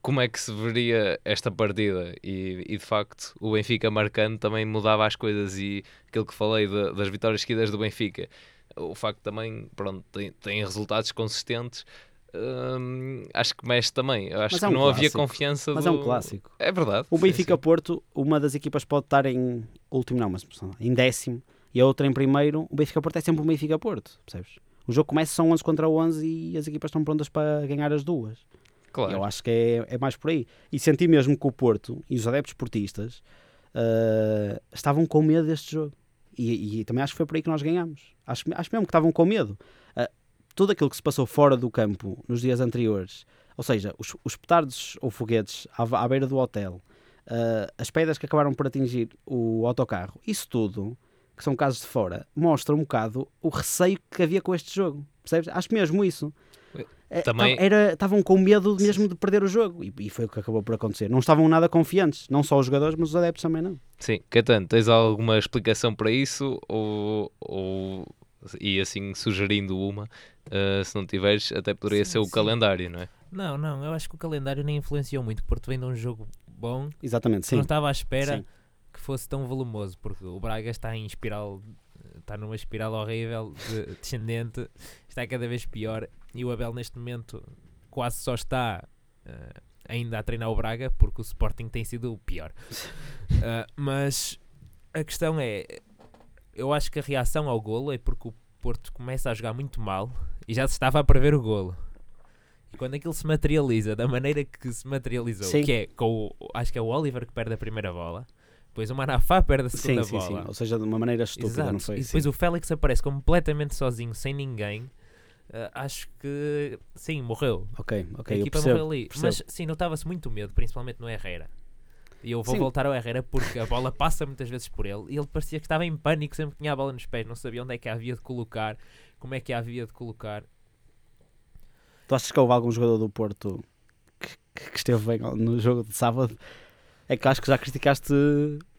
como é que se veria esta partida? E, e, de facto o Benfica marcando também mudava as coisas e aquilo que falei de, das vitórias seguidas do Benfica. O facto também pronto tem, tem resultados consistentes. Hum, acho que mexe também. Eu acho Mas que é um não clássico. havia confiança mas do... é um clássico. É verdade. O Benfica Porto uma das equipas pode estar em último não mas em décimo e a outra em primeiro o Benfica Porto é sempre o Benfica Porto percebes? O jogo começa são 11 contra 11 e as equipas estão prontas para ganhar as duas Claro. Eu acho que é, é mais por aí. E senti mesmo que o Porto e os adeptos portistas uh, estavam com medo deste jogo. E, e, também acho que foi por aí que nós ganhamos. Acho, acho mesmo que estavam com medo. Uh, tudo aquilo que se passou fora do campo nos dias anteriores, ou seja, os, os petardos ou foguetes à, à beira do hotel, uh, as pedras que acabaram por atingir o autocarro, isso tudo que são casos de fora, mostra um bocado o receio que havia com este jogo. Percebes? Acho mesmo isso. É, Também... Estavam com medo mesmo de perder o jogo e, e, foi o que acabou por acontecer. Não estavam nada confiantes, não só os jogadores, mas os adeptos também não. Sim, Caetano, tens alguma explicação para isso? Ou, ou e assim sugerindo uma, uh, se não tiveres, até poderia sim, ser o sim. calendário, não é? Não, não, eu acho que o calendário nem influenciou muito, porque Porto vem de um jogo bom. Exatamente, sim. Não estava à espera sim. que fosse tão volumoso, porque o Braga está em espiral, está numa espiral horrível, de, [laughs] descendente, está cada vez pior e o Abel neste momento quase só está uh, ainda a treinar o Braga porque o Sporting tem sido o pior. Uh, [laughs] mas a questão é, eu acho que a reação ao golo é porque o Porto começa a jogar muito mal e já se estava a prever o golo. E quando aquilo se materializa da maneira que se materializou, sim. que é com o, acho que é o Oliver que perde a primeira bola, depois o Manafá [laughs] perde a segunda sim, bola. Sim, sim. Ou seja, de uma maneira estúpida, Exato. não foi? E depois o Félix aparece completamente sozinho, sem ninguém Uh, acho que sim, morreu. Ok, ok. A equipa percebo, morreu ali. Percebo. Mas sim, notava-se muito medo, principalmente no Herrera. E eu vou sim. voltar ao Herrera porque a bola passa muitas vezes por ele e ele parecia que estava em pânico sempre que tinha a bola nos pés, não sabia onde é que a havia de colocar, como é que a havia de colocar. Tu achas que houve algum jogador do Porto que, que esteve bem no jogo de sábado? É que acho que já criticaste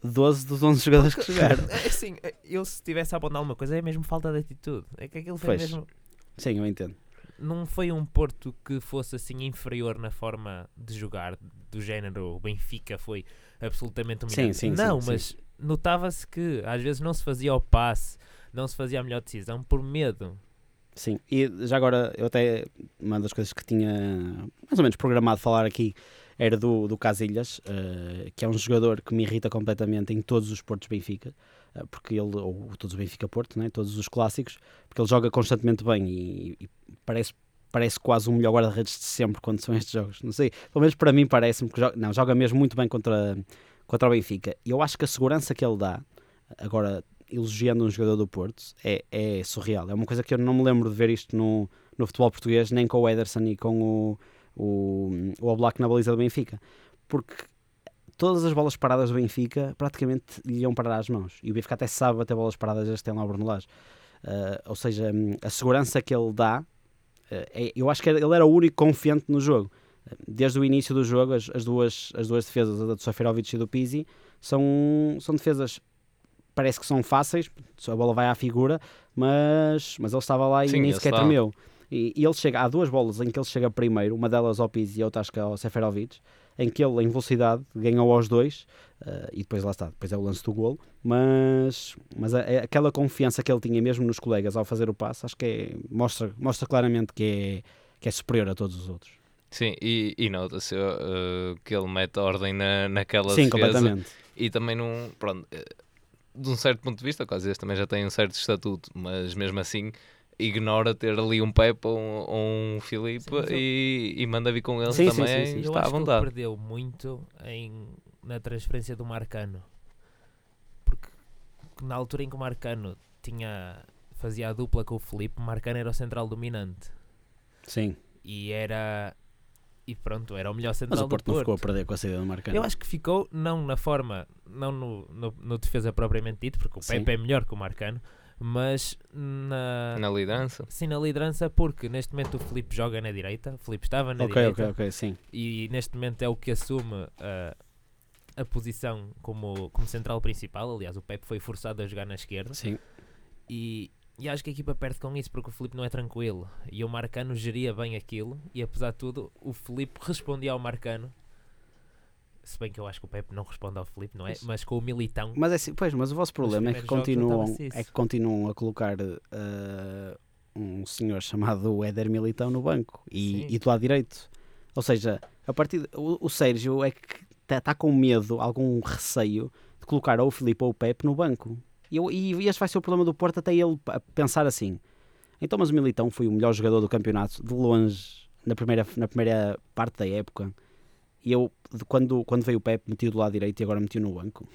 12 dos 11 jogadores que jogaram. [laughs] É assim, eu se tivesse a apontar alguma coisa é mesmo falta de atitude. É que aquilo foi pois. mesmo Sim, eu entendo. Não foi um Porto que fosse assim inferior na forma de jogar, do género o Benfica foi absolutamente dominante. Sim, sim, não, sim, mas notava-se que às vezes não se fazia o passe, não se fazia a melhor decisão por medo. Sim, e já agora eu até uma das coisas que tinha mais ou menos programado falar aqui era do, do Casilhas, uh, que é um jogador que me irrita completamente em todos os Portos Benfica. Eh, porque ele, ou todos o Benfica Porto, né? todos os clássicos, porque ele joga constantemente bem e, e parece, parece quase o melhor guarda-redes de sempre quando são estes jogos. Não sei, pelo menos para mim parece-me que joga, não, joga mesmo muito bem contra, contra o Benfica. E eu acho que a segurança que ele dá, agora elogiando um jogador do Porto, é, é surreal. É uma coisa que eu não me lembro de ver isto no, no futebol português, nem com o Ederson e com o, o, o Oblak na baliza do Benfica. Porque todas as bolas paradas do Benfica praticamente lhe iam parar as mãos. E o Benfica até sabe bater bolas paradas este ano ao Brunelage. Uh, ou seja, hum, a segurança que ele dá, uh, é, eu acho que ele era o único confiante no jogo. Desde o início do jogo, as, as duas, as duas defesas, a do Soferovic e do Pizzi, são, são defesas parece que são fáceis, a bola vai à figura, mas, mas ele estava lá e Sim, nem sequer tremeu. E, e, ele chega, há duas bolas em que ele chega primeiro, uma delas ao Pizzi e outra acho que ao Seferovic, em que ele, em velocidade, ganhou aos dois uh, e depois lá está, depois é o lance do golo. Mas, mas a, a, aquela confiança que ele tinha mesmo nos colegas ao fazer o passe, acho que é, mostra, mostra claramente que é, que é superior a todos os outros. Sim, e, e nota-se uh, que ele mete ordem na, naquela Sim, defesa. completamente. E também num, pronto, de um certo ponto de vista, quase este também já tem um certo estatuto, mas mesmo assim ignora ter ali um Pepe ou um, um Filipe e, e, manda vir com eles sim, também. Sim, sim, está à vontade. ele perdeu muito em, na transferência do Marcano. Porque na altura em que o Marcano tinha, fazia a dupla com o Filipe, o Marcano era o central dominante. Sim. E era. E pronto, era o melhor central Mas o Porto, Porto não ficou a perder com a saída do Marcano. Eu acho que ficou, não na forma, não no, no, no defesa propriamente dito, porque o Pepe é melhor que o Marcano, mas na, na liderança. Sim, na liderança, porque neste momento o Felipe joga na direita, o Felipe estava na okay, direita. Ok, ok, sim. E neste momento é o que assume a, a posição como, como central principal. Aliás, o Pepe foi forçado a jogar na esquerda. Sim. E, e acho que a equipa perde com isso porque o Felipe não é tranquilo. E o Marcano geria bem aquilo. E apesar de tudo, o Felipe respondia ao Marcano se bem que eu acho que o Pepe não responde ao Felipe, não é? Mas, mas com o Militão. Mas é assim, pois, mas o vosso problema é que continuam, é que continuam a colocar uh, um senhor chamado Éder Militão no banco e, e do lado direito. Ou seja, a partir de, o, o Sérgio é que está tá com medo, algum receio de colocar ou o Felipe ou o Pepe no banco. E, eu, e este vai ser o problema do Porto até ele pensar assim. Então, mas o Militão foi o melhor jogador do campeonato de longe na primeira, na primeira parte da época e eu, quando, quando veio o Pep, meti do lado direito e agora meti no banco.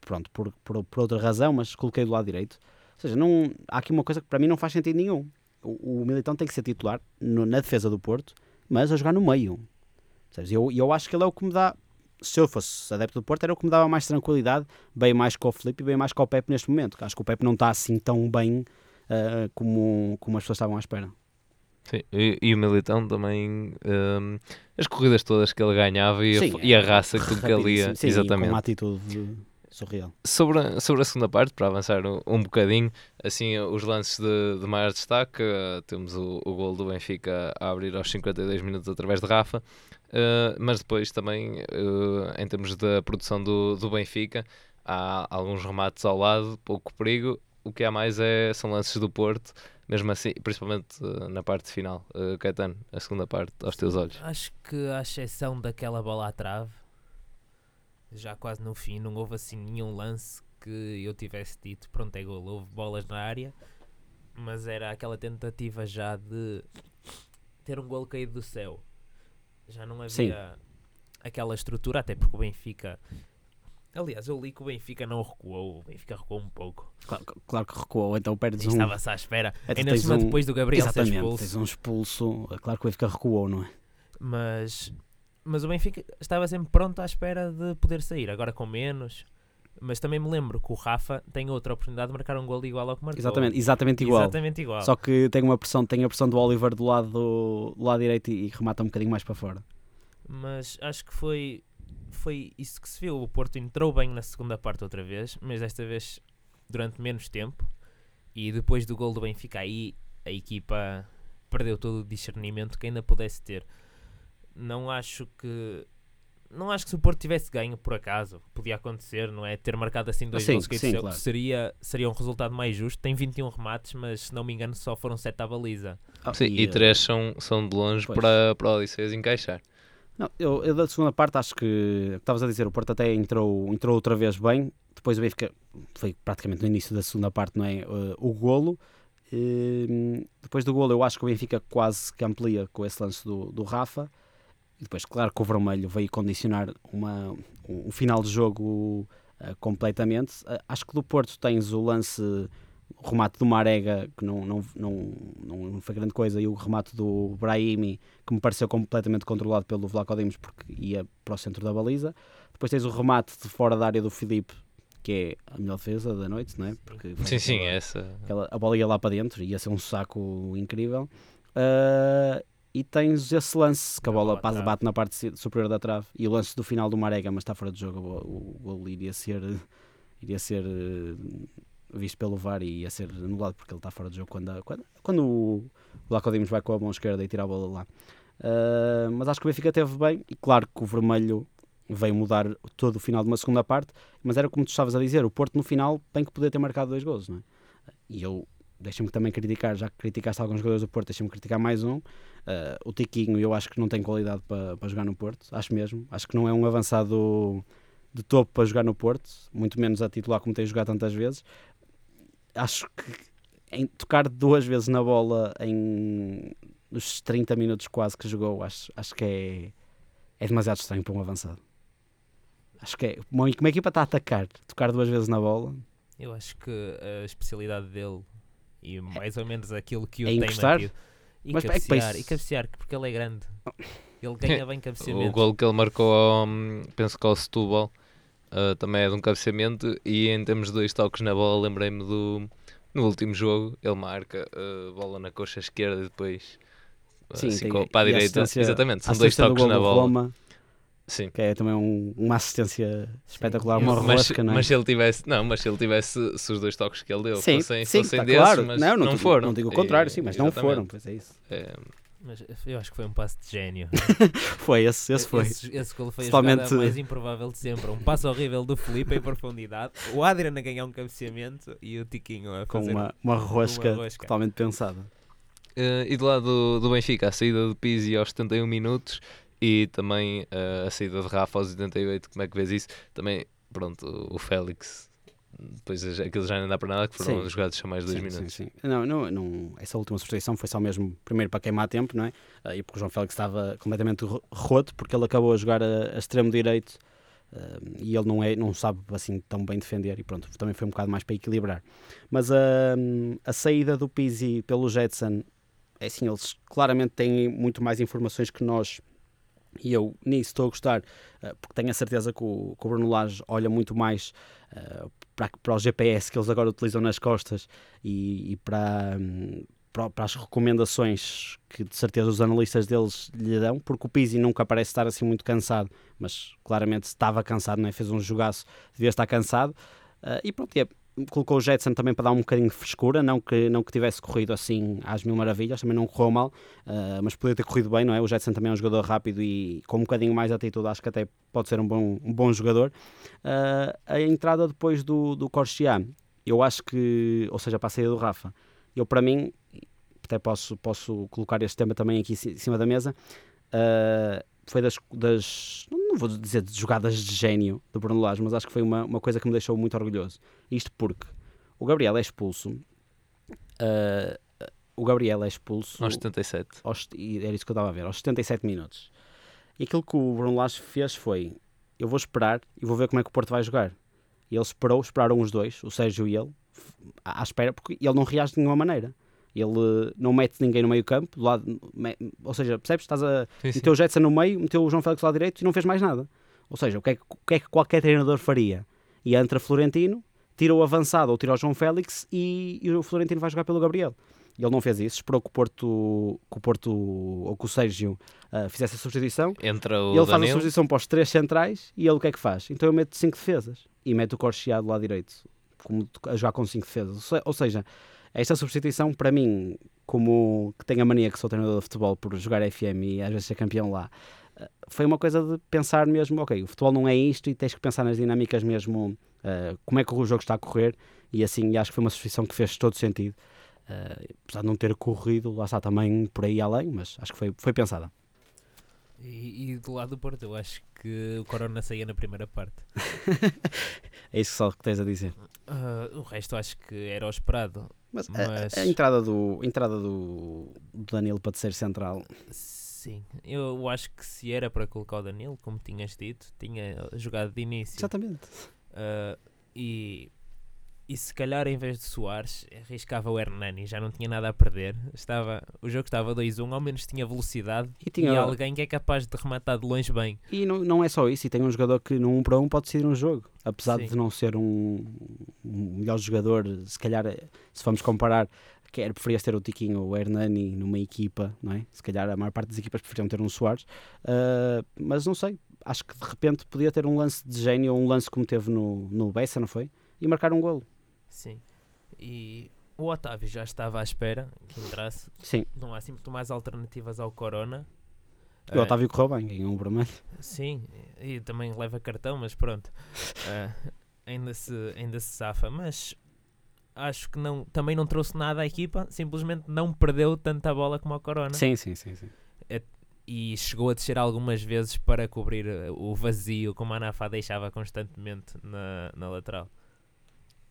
Pronto, por, por, por, outra razão, mas coloquei do lado direito. Ou seja, não, há aqui uma coisa que para mim não faz sentido nenhum. O, o Militão tem que ser titular no, na defesa do Porto, mas a jogar no meio. E eu, eu acho que ele é o que me dá se eu fosse adepto do Porto, era o que me dava mais tranquilidade, bem mais com o Felipe e bem mais com o Pepe neste momento. Acho que o Pepe não está assim tão bem uh, como, como as pessoas estavam à espera. Sim, e, e o Militão também, um, as corridas todas que ele ganhava e, sim, a, e a raça que tudo que ele ia, sim, exatamente. com uma atitude surreal. Sobre a, sobre a segunda parte, para avançar um, um bocadinho, assim, os lances de, de maior destaque, uh, temos o, o gol do Benfica a abrir aos 52 minutos através de Rafa, uh, mas depois também, uh, em termos da produção do, do Benfica, há alguns remates ao lado, pouco perigo, o que há mais é, são lances do Porto, mesmo assim, principalmente uh, na parte final. Uh, Caetano, a segunda parte, aos teus olhos. Acho que, à exceção daquela bola à trave, já quase no fim, não houve assim nenhum lance que eu tivesse dito: pronto, é gol. Houve bolas na área, mas era aquela tentativa já de ter um gol caído do céu. Já não havia Sim. aquela estrutura, até porque o Benfica Aliás, eu li que o Benfica não recuou, o Benfica recuou um pouco. Claro, claro que recuou, então perdes um... Estava-se à espera, Até ainda cima um... depois do Gabriel Exatamente, ser expulso. tens um expulso, claro que o Benfica recuou, não é? Mas, mas o Benfica estava sempre pronto à espera de poder sair, agora com menos... Mas também me lembro que o Rafa tem outra oportunidade de marcar um gol igual ao que marcou. Exatamente, exatamente igual. Exatamente igual. Só que tem uma pressão, tem a pressão do Oliver do lado, do lado direito e, e remata um bocadinho mais para fora. Mas acho que foi foi isso que se viu. O Porto entrou bem na segunda parte outra vez, mas desta vez durante menos tempo. E depois do gol do Benfica, aí a equipa perdeu todo o discernimento que ainda pudesse ter. Não acho que. Não acho que se o Porto tivesse ganho por acaso, podia acontecer, não é? Ter marcado assim dois gols que sim, claro. seria, seria um resultado mais justo. Tem 21 remates, mas se não me engano só foram 7 à baliza. Ah, sim, e, e 3 são, são de longe para, para o Odisseias encaixar. Não, eu, eu, da segunda parte acho que, estavas a dizer, o Porto até entrou, entrou outra vez bem, depois o Benfica foi praticamente no início da segunda parte, não é? Uh, o golo. Uh, depois do golo eu acho que o Benfica quase que amplia com esse lance do, do Rafa. E depois, claro que o vermelho veio condicionar uma, um final de jogo uh, completamente. Uh, acho que do Porto tens o lance o remate do Marega, que não, não, não, não foi grande coisa, e o remate do Brahimi, que me pareceu completamente controlado pelo Vlaco Dimos, porque ia para o centro da baliza. Depois tens o remate de fora da área do Filipe, que é a melhor defesa da noite, não é? Porque sim, aquela, sim, essa. Aquela, a bola ia lá para dentro, ia ser um saco incrível. Uh, e tens esse lance que a bola passa, bate na parte superior da trave e o lance do final do Marega, mas está fora de jogo. O gol iria ser, iria ser visto pelo VAR e ia ser anulado porque ele está fora de jogo quando, quando, quando o Lacodimos vai com a mão esquerda e tira a bola lá. Uh, mas acho que o Benfica teve bem e claro que o vermelho veio mudar todo o final de uma segunda parte, mas era como tu estavas a dizer, o Porto no final tem que poder ter marcado dois gols, não é? E eu deixa-me também criticar, já que criticaste alguns jogadores do Porto, deixa-me criticar mais um. Uh, o Tiquinho, eu acho que não tem qualidade para, para jogar no Porto, acho mesmo. Acho que não é um avançado de topo para jogar no Porto, muito menos a titular como tem jogado tantas vezes acho que em tocar duas vezes na bola em nos 30 minutos quase que jogou, acho, acho que é, é demasiado estranho para um avançado. Acho que é. Uma, uma equipa está a atacar, tocar duas vezes na bola. Eu acho que a especialidade dele e mais ou menos aquilo que o é tem encostar? mantido. E Mas, cabecear, é e cabecear, porque ele é grande. Ele [laughs] ganha bem cabeceamento. O gol que ele marcou, ao, penso que ao Setúbal, uh, também é de um cabeceamento e em termos de dois toques na bola lembrei-me do no último jogo ele marca a uh, bola na coxa esquerda e depois Sim, assim, tem, para a direita exatamente, são dois toques na bola Roma, Sim. que é também um, uma assistência espetacular, uma mas, rosca, não é? Mas se ele tivesse, não, mas se ele tivesse, se os dois toques que ele deu sim, fossem, sim, fossem tá desses, claro. mas não, não, não foram. Não digo o contrário, e, sim, mas exatamente. não foram, pois é isso. É, mas eu acho que foi um passo de gênio. [laughs] foi, esse, esse foi. Esse, esse gol foi Totalmente... a jogada mais improvável de sempre. Um passo horrível do Felipe em profundidade. O Adrian a ganhar um cabeceamento e o Tiquinho a fazer Com uma, uma, rosca, uma rosca. totalmente pensada. Uh, e do lado do, do Benfica, a saída de Pizzi aos 71 minutos e também uh, a saída de Rafa aos 88, como é que vês isso? Também, pronto, o Félix depois aquilo já não dá para nada, que foram sim. jogados só mais dois sim, minutos. Sim, sim. Não, não, não, essa última substituição foi só mesmo, primeiro para queimar tempo, não é? E porque o João Félix estava completamente roto, porque ele acabou a jogar a, a extremo direito uh, e ele não, é, não sabe assim tão bem defender e pronto, também foi um bocado mais para equilibrar. Mas uh, a saída do Pizzi pelo Jetson, é assim, eles claramente têm muito mais informações que nós E eu nisso estou a gostar, uh, porque tenho a certeza que o, que o Bruno Lage olha muito mais uh, para, para o GPS que eles agora utilizam nas costas e, e para, um, para, para, as recomendações que de certeza os analistas deles lhe dão, porque o Pizzi nunca parece estar assim muito cansado, mas claramente estava cansado, não é? fez um jogaço, devia estar cansado. Uh, e pronto, é, colocou o Jetson também para dar um bocadinho de frescura, não que, não que tivesse corrido assim às mil maravilhas, também não correu mal, uh, mas podia ter corrido bem, não é? O Jetson também é um jogador rápido e com um bocadinho mais de atitude, acho que até pode ser um bom, um bom jogador. Uh, a entrada depois do, do Corsia, eu acho que, ou seja, para a saída do Rafa, eu para mim, até posso, posso colocar este tema também aqui em cima da mesa, uh, foi das, das, não vou dizer de jogadas de gênio do Bruno Lage, mas acho que foi uma, uma coisa que me deixou muito orgulhoso. Isto porque o Gabriel é expulso. Uh, o Gabriel é expulso. Aos 77. Aos, era isso que eu estava a ver, aos 77 minutos. E aquilo que o Bruno Lage fez foi: eu vou esperar e vou ver como é que o Porto vai jogar. E ele esperou, esperaram os dois, o Sérgio e ele, à espera, porque ele não reage de nenhuma maneira. Ele não mete ninguém no meio campo, do lado, ou seja, percebes? Estás a sim, sim. meteu o Jetson no meio, meteu o João Félix lá direito e não fez mais nada. Ou seja, o que é, o que, é que qualquer treinador faria? E entra Florentino, tira o avançado ou tira o João Félix e, e, o Florentino vai jogar pelo Gabriel. E ele não fez isso, esperou que o Porto, que o Porto ou que o Sérgio uh, fizesse a substituição. Entra o ele faz a substituição para os três centrais e ele o que é que faz? Então eu meto cinco defesas e meto o Corcheado lá direito, como a jogar com cinco defesas. Ou seja, esta substituição, para mim, como que tenho a mania que sou treinador de futebol por jogar FM e às vezes ser campeão lá, eh, foi uma coisa de pensar mesmo, ok, o futebol não é isto e tens que pensar nas dinâmicas mesmo, uh, como é que o jogo está a correr e assim, acho que foi uma substituição que fez todo sentido. Uh, apesar de não ter corrido, lá está também por aí além, mas acho que foi, foi pensada. E, e, do lado do Porto, eu acho que o Corona saía na primeira parte. [laughs] é isso só que tens a dizer. Uh, o resto acho que era o esperado. Mas, mas... A, a, entrada, do, a entrada do, Danilo para ser central. Sim, eu acho que se era para colocar o Danilo, como tinhas dito, tinha jogado de início. Exatamente. Uh, e e se calhar em vez de Soares arriscava o Hernani, já não tinha nada a perder. Estava, o jogo estava 2-1, ao menos tinha velocidade e, tinha... e alguém que é capaz de rematar de longe bem. E não, não é só isso, e tem um jogador que no 1 para 1 pode decidir um jogo, apesar Sim. de não ser um, um, melhor jogador, se calhar se vamos comparar, quer preferias ter o Tiquinho ou o Hernani numa equipa, não é? Se calhar a maior parte das equipas preferiam ter um Soares, uh, mas não sei, acho que de repente podia ter um lance de gênio ou um lance como teve no, no Bessa, não foi? E marcar um golo. Sim. E o Otávio já estava à espera que entrasse. Sim. Não há muito mais alternativas ao Corona. O Otávio correu bem, ganhou um vermelho. Sim, e também leva cartão, mas pronto. uh, [laughs] ainda, se, ainda se safa. Mas acho que não, também não trouxe nada à equipa, simplesmente não perdeu tanta bola como o Corona. Sim, sim, sim. sim. É, e chegou a descer algumas vezes para cobrir o vazio que o Manafá deixava constantemente na, na lateral.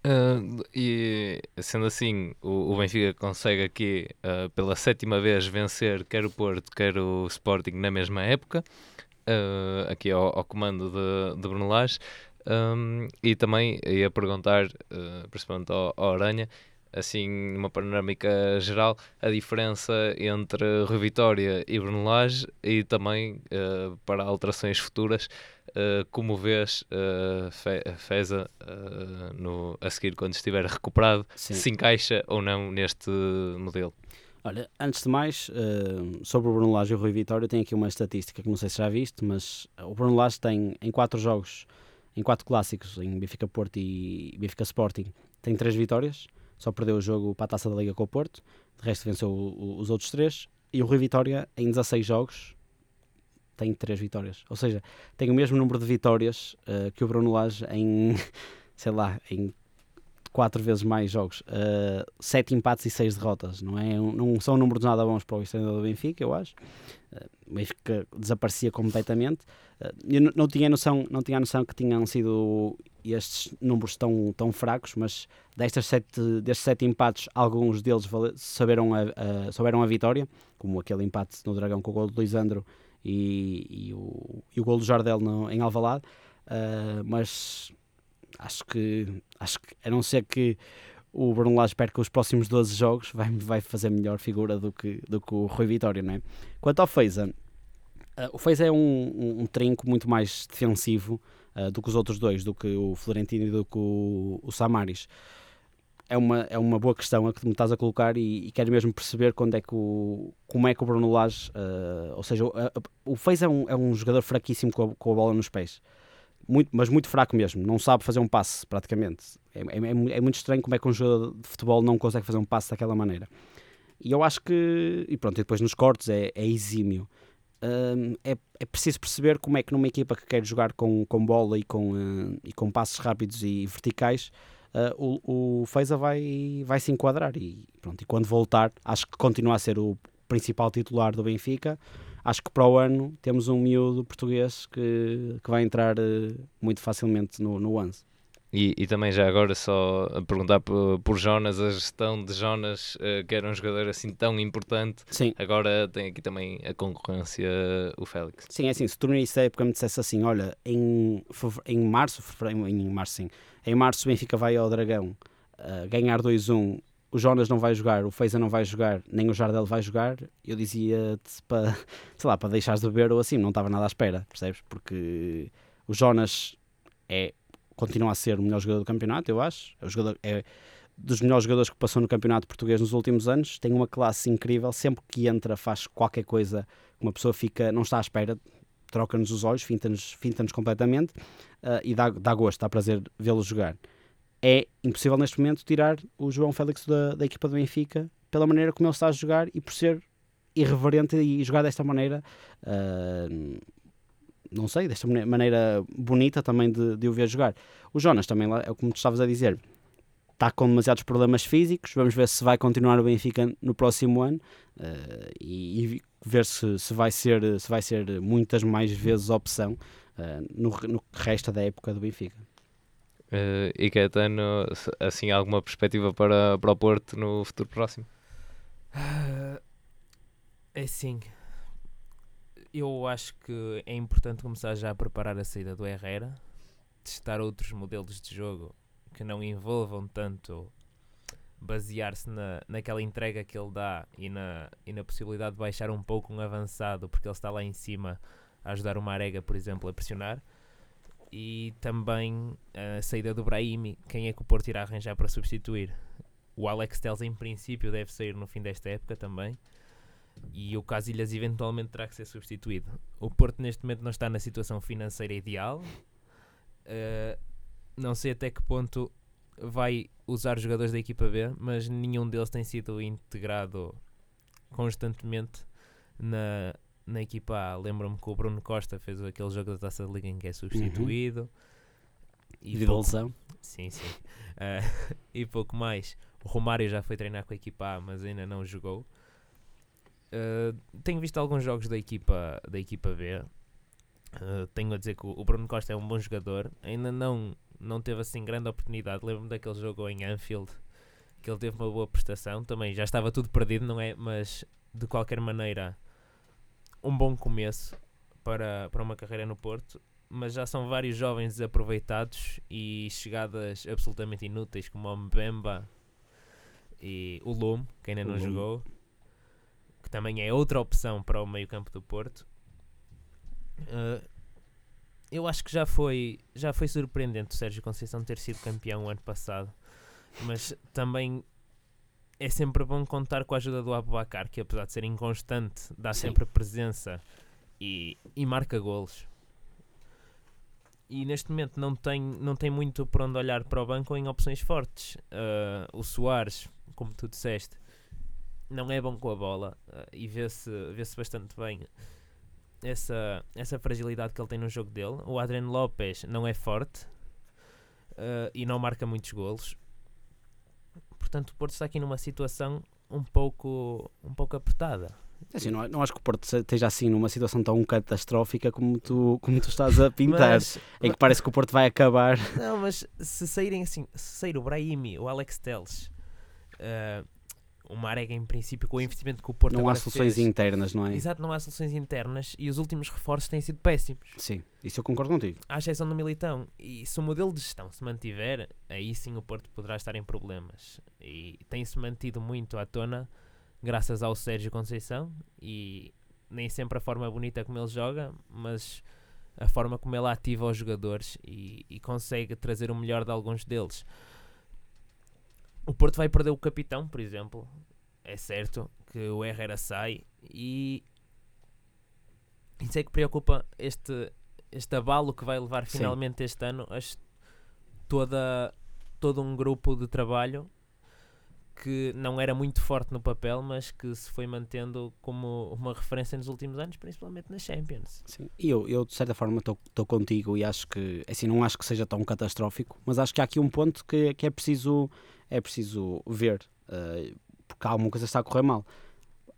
Uh, e sendo assim, o, o Benfica consegue aqui uh, pela sétima vez vencer quer o Porto, quer o Sporting na mesma época, uh, aqui ao, ao, comando de, de Bruno Lage. Um, e também ia perguntar, principalmente ao, ao Aranha, assim, numa panorâmica geral, a diferença entre Rui Vitória e Bruno Lage e também para alterações futuras uh, como vês uh, Feza uh, no, a seguir quando estiver recuperado, Sim. se encaixa ou não neste modelo? Olha, antes de mais, sobre o Bruno Lage e o Rui Vitória, tenho aqui uma estatística que não sei se já viste, mas o Bruno Lage tem em quatro jogos, em quatro clássicos, em Benfica Porto e Benfica Sporting, tem três vitórias, só perdeu o jogo para a Taça da Liga com o Porto, de resto venceu o, o, os outros três, e o Rui Vitória em 16 jogos tem três vitórias. Ou seja, tem o mesmo número de vitórias uh, que o Bruno Lage em, [laughs] sei lá, em quatro vezes mais jogos. Uh, sete empates e seis derrotas. Não, é, não são números nada bons para o treinador do Benfica, eu acho. Uh, Benfica desaparecia completamente. Uh, eu não, tinha noção, não tinha noção que tinham sido estes números tão, tão fracos, mas destas sete, destes sete empates, alguns deles saberam a, a, souberam a vitória, como aquele empate no Dragão com o gol do Lisandro e, e, o, e o gol do Jardel no, em Alvalade, uh, mas acho que, acho que, a não ser que o Bruno Lage perca os próximos 12 jogos, vai, vai fazer melhor figura do que, do que o Rui Vitória, não é? Quanto ao Feiza, Uh, o Fez é um, um, um, trinco muito mais defensivo uh, do que os outros dois, do que o Florentino e do que o, o Samaris. É uma, é uma boa questão a que me estás a colocar e, e quero mesmo perceber quando é que o, como é que o Bruno Lage, uh, ou seja, o, o Fez é um, é um jogador fraquíssimo com a, com a bola nos pés. Muito, mas muito fraco mesmo, não sabe fazer um passe praticamente. É, é, é, muito estranho como é que um jogador de futebol não consegue fazer um passe daquela maneira. E eu acho que, e pronto, e depois nos cortes é, é exímio é, é preciso perceber como é que numa equipa que quer jogar com, com bola e com, uh, e com passos rápidos e verticais, uh, o, o Feiza vai, vai se enquadrar e, pronto, e quando voltar, acho que continua a ser o principal titular do Benfica. Acho que para o ano temos um miúdo português que, que vai entrar uh, muito facilmente no, no 11. E, e, também já agora só a perguntar por, por Jonas, a gestão de Jonas, uh, que era um jogador assim tão importante, sim. agora tem aqui também a concorrência, o Félix. Sim, é assim, se tu da época me dissesse assim, olha, em, em março, em março sim, em março o Benfica vai ao Dragão uh, ganhar 2-1, o Jonas não vai jogar, o Feiza não vai jogar, nem o Jardel vai jogar, eu dizia-te para, [laughs] sei lá, para deixares de beber ou assim, não estava nada à espera, percebes? Porque o Jonas é continua a ser o melhor jogador do campeonato, eu acho. É, jogador, é dos melhores jogadores que passou no campeonato português nos últimos anos. Tem uma classe incrível. Sempre que entra, faz qualquer coisa. Uma pessoa fica, não está à espera, troca-nos os olhos, finta-nos finta completamente uh, e dá, dá gosto, dá prazer vê-lo jogar. É impossível neste momento tirar o João Félix da, da equipa do Benfica pela maneira como ele está a jogar e por ser irreverente e jogar desta maneira. Uh, não sei, desta maneira bonita também de, de o ver jogar. O Jonas também, é como tu estavas a dizer, está com demasiados problemas físicos. Vamos ver se vai continuar o Benfica no próximo ano uh, e, e, ver se, se, vai ser, se vai ser muitas mais vezes opção uh, no, no resto da época do Benfica. Uh, e Caetano, assim, alguma perspectiva para, para o Porto no futuro próximo? É sim, eu acho que é importante começar já a preparar a saída do Herrera, testar outros modelos de jogo que não envolvam tanto basear-se na, naquela entrega que ele dá e na, e na possibilidade de baixar um pouco um avançado, porque ele está lá em cima a ajudar o Marega, por exemplo, a pressionar. E também a saída do Brahimi, quem é que o Porto irá arranjar para substituir? O Alex Telles, em princípio, deve sair no fim desta época também e o Casilhas eventualmente terá que ser substituído. O Porto neste momento não está na situação financeira ideal. Uh, não sei até que ponto vai usar os jogadores da equipa B, mas nenhum deles tem sido integrado constantemente na, na equipa A. Lembro-me que o Bruno Costa fez aquele jogo da Taça de Liga em que é substituído. Uhum. E de pouco, Sim, sim. Uh, [laughs] e pouco mais. O Romário já foi treinar com a equipa A, mas ainda não jogou. Uh, tenho visto alguns jogos da equipa, da equipa B. Uh, tenho a dizer que o Bruno Costa é um bom jogador. Ainda não, não teve assim grande oportunidade. Lembro-me daquele jogo em Anfield que ele teve uma boa prestação. Também já estava tudo perdido, não é? Mas de qualquer maneira, um bom começo para, para uma carreira no Porto. Mas já são vários jovens desaproveitados e chegadas absolutamente inúteis, como o Mbemba e o Lume, que ainda não jogou que também é outra opção para o meio-campo do Porto. Uh, eu acho que já foi, já foi surpreendente o Sérgio Conceição ter sido campeão o ano passado, mas também é sempre bom contar com a ajuda do Abubacar, que apesar de ser inconstante, dá Sim. sempre presença e, e marca golos. E neste momento não tem, não tem muito por onde olhar para o banco em opções fortes. Uh, o Soares, como tu disseste, não é bom com a bola uh, e vê-se vê -se bastante bem essa, essa fragilidade que ele tem no jogo dele. O Adriano Lopes não é forte uh, e não marca muitos golos. Portanto, o Porto está aqui numa situação um pouco, um pouco apertada. É assim, não, não, acho que o Porto esteja assim numa situação tão catastrófica como tu, como tu estás a [laughs] pintar, mas, em que parece que o Porto vai acabar. Não, mas se saírem assim, se sair o Brahimi, o Alex Teles, uh, o Marega, em princípio, com o investimento que o Porto Não há soluções fez, internas, não é? Exato, não há soluções internas e os últimos reforços têm sido péssimos. Sim, isso eu concordo contigo. À exceção do Militão. E se o modelo de gestão se mantiver, aí sim o Porto poderá estar em problemas. E tem-se mantido muito à tona graças ao Sérgio Conceição e nem sempre a forma bonita como ele joga, mas a forma como ele ativa os jogadores e, e consegue trazer o melhor de alguns deles. O Porto vai perder o capitão, por exemplo. É certo que o Herrera sai e isso é que preocupa este, este abalo que vai levar finalmente Sim. este ano as, toda, todo um grupo de trabalho que não era muito forte no papel, mas que se foi mantendo como uma referência nos últimos anos, principalmente nas Champions. Sim, e eu, eu de certa forma estou contigo e acho que, assim, não acho que seja tão catastrófico, mas acho que há aqui um ponto que, que é, preciso, é preciso ver, uh, porque alguma coisa está a correr mal.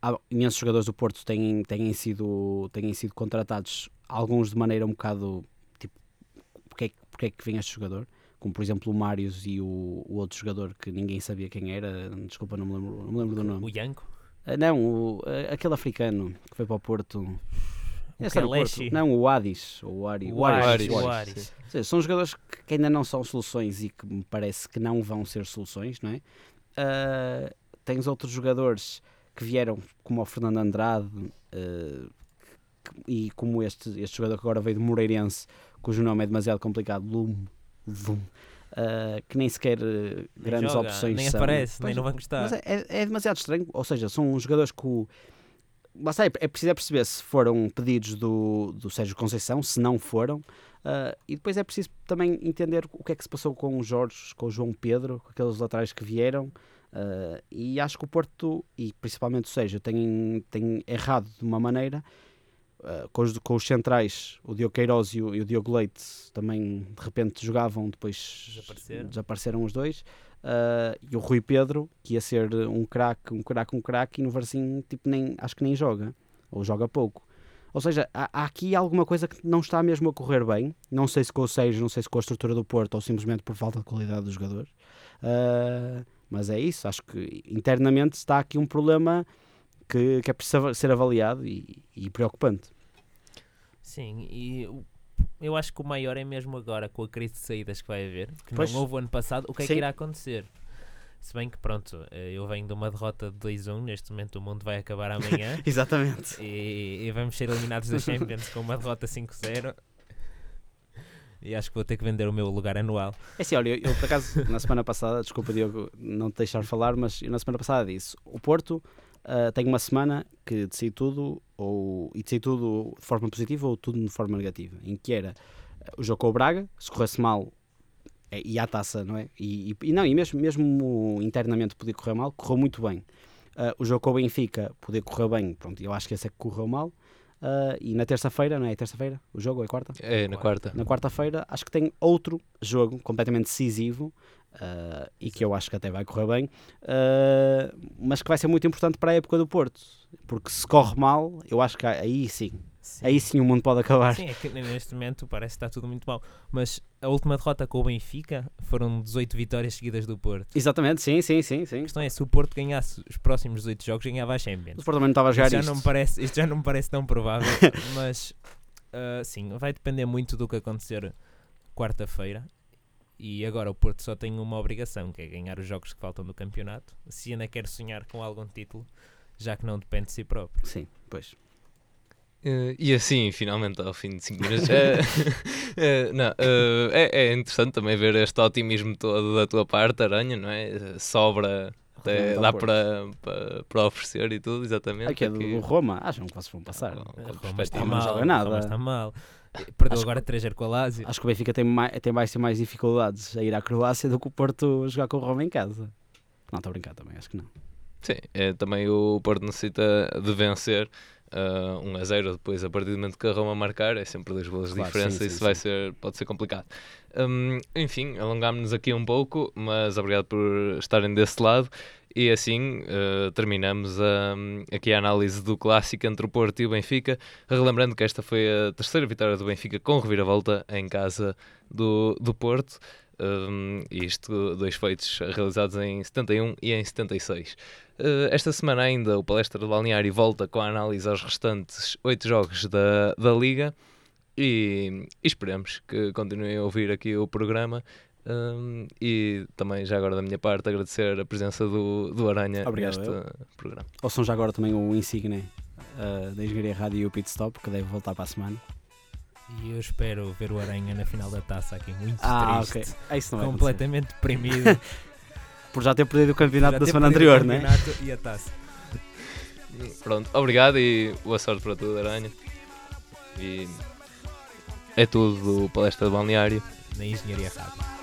Há imensos jogadores do Porto têm, têm, sido, têm sido contratados, alguns de maneira um bocado, tipo, porque é, porque é que vem este jogador? como por exemplo o Marius e o, o, outro jogador que ninguém sabia quem era, desculpa, não me lembro, não me lembro do nome. O Yanko? Uh, não, o, uh, aquele africano que foi para o Porto. O Porto. Não, o Adis. O, Ari, o, Aris. O Aris. Seja, são jogadores que ainda não são soluções e que me parece que não vão ser soluções, não é? Uh, tens outros jogadores que vieram, como o Fernando Andrade uh, e como este, este jogador que agora veio de Moreirense, cujo nome é demasiado complicado, Lume vum, uh, que nem sequer uh, grandes joga, opções nem são. aparece, nem não vai gostar. Mas é, é, é, demasiado estranho, ou seja, são jogadores que o. Basta, é, é preciso é perceber se foram pedidos do, do Sérgio Conceição, se não foram, uh, e depois é preciso também entender o que é que se passou com o Jorge, com o João Pedro, com aqueles laterais que vieram. Uh, e acho que o Porto, e principalmente o Sérgio, tem, tem errado de uma maneira Uh, com, os, com, os, centrais, o Diogo Queiroz e o, e o, Diogo Leite também de repente jogavam, depois desapareceram, desapareceram os dois. Uh, e o Rui Pedro, que ia ser um craque, um craque, um craque, e no Varzinho tipo, nem, acho que nem joga, ou joga pouco. Ou seja, há, há, aqui alguma coisa que não está mesmo a correr bem. Não sei se com o Sérgio, não sei se com a estrutura do Porto ou simplesmente por falta de qualidade dos jogadores. Uh, mas é isso, acho que internamente está aqui um problema que, que é preciso ser avaliado e, e preocupante. Sim, e eu acho que o maior é mesmo agora com a crise de saídas que vai haver, que pois, não houve ano passado, o que é sim. que irá acontecer? Se bem que, pronto, eh, eu venho de uma derrota de 2-1, neste momento o mundo vai acabar amanhã. [laughs] Exatamente. E, e, vamos ser eliminados da [laughs] Champions com uma derrota 5-0. E acho que vou ter que vender o meu lugar anual. É assim, olha, eu, eu por acaso, na semana passada, desculpa Diogo não te deixar falar, mas eu na semana passada disse: o Porto uh, tenho uma semana que decidi tudo, ou, e decidi tudo de forma positiva ou tudo de forma negativa, em que era uh, o jogo com o Braga, se corresse mal, é, e a taça, não é? E, e, e, não, e mesmo, mesmo internamente podia correr mal, correu muito bem. Uh, o jogo com o Benfica podia correr bem, pronto, eu acho que esse é que correu mal. Uh, e na terça-feira, não é? terça-feira? O jogo é quarta? É, na quarta. Na quarta-feira, acho que tem outro jogo completamente decisivo uh, e que eu acho que até vai correr bem, uh, mas que vai ser muito importante para a época do Porto, porque se corre mal, eu acho que aí sim, sim. aí sim o mundo pode acabar. Sim, é que neste momento parece que está tudo muito mal, mas a última derrota com o Benfica foram 18 vitórias seguidas do Porto. Exatamente, sim, sim, sim. sim. A questão é, se o Porto ganhasse os próximos 18 jogos, ganhava a Champions. O Porto também não estava a jogar isto. Já não me parece, isto já não me parece tão provável, [laughs] mas uh, sim, vai depender muito do que acontecer quarta-feira e agora o Porto só tem uma obrigação, que é ganhar os jogos que faltam do campeonato. Se ainda quer sonhar com algum título, já que não depende de si próprio. Sim, pois. Uh, e assim, finalmente, ao fim de 5 minutos, uh, [laughs] uh, não, é, é, interessante também ver este otimismo todo da tua parte, Aranha, não é? Sobra, até dá para, para, para oferecer e tudo, exatamente. Aqui é do Roma, acham que vocês vão passar. Roma está mal, não joga nada. Roma está mal. Perdeu acho agora 3-0 com a Lazio. Acho que o Benfica tem mais, tem mais, tem mais dificuldades a ir à Croácia do que o Porto jogar com o Roma em casa. Não, estou a brincar também, acho que não. Sim, é, também o Porto necessita de vencer uh, 1 a 0 depois a partir do momento que a Roma marcar é sempre dois golos claro, de diferença sim, sim, isso sim. vai ser pode ser complicado um, enfim alongámos-nos aqui um pouco mas obrigado por estarem desse lado e assim uh, terminamos a, aqui a análise do clássico entre o Porto e o Benfica, relembrando que esta foi a terceira vitória do Benfica com reviravolta em casa do, do Porto. Um, isto, dois feitos realizados em 71 e em 76. Uh, eh, esta semana ainda o Palestra do Balneário volta com a análise aos restantes oito jogos da, da Liga e, e esperamos que continuem a ouvir aqui o programa um, e também, já agora da minha parte, agradecer a presença do, do Aranha Obrigado, neste eu. programa. Ouçam já agora também o Insigne uh, da Engenharia Rádio e o Pit Stop, que deve voltar para a semana. E eu espero ver o Aranha na final da taça aqui, muito ah, triste. ok. Isso não completamente deprimido. [laughs] Por já ter perdido o campeonato da semana anterior, né? e a taça. Pronto, obrigado e boa sorte para tudo, Aranha. E é tudo do Palestra de Balneário. Na Engenharia Rádio.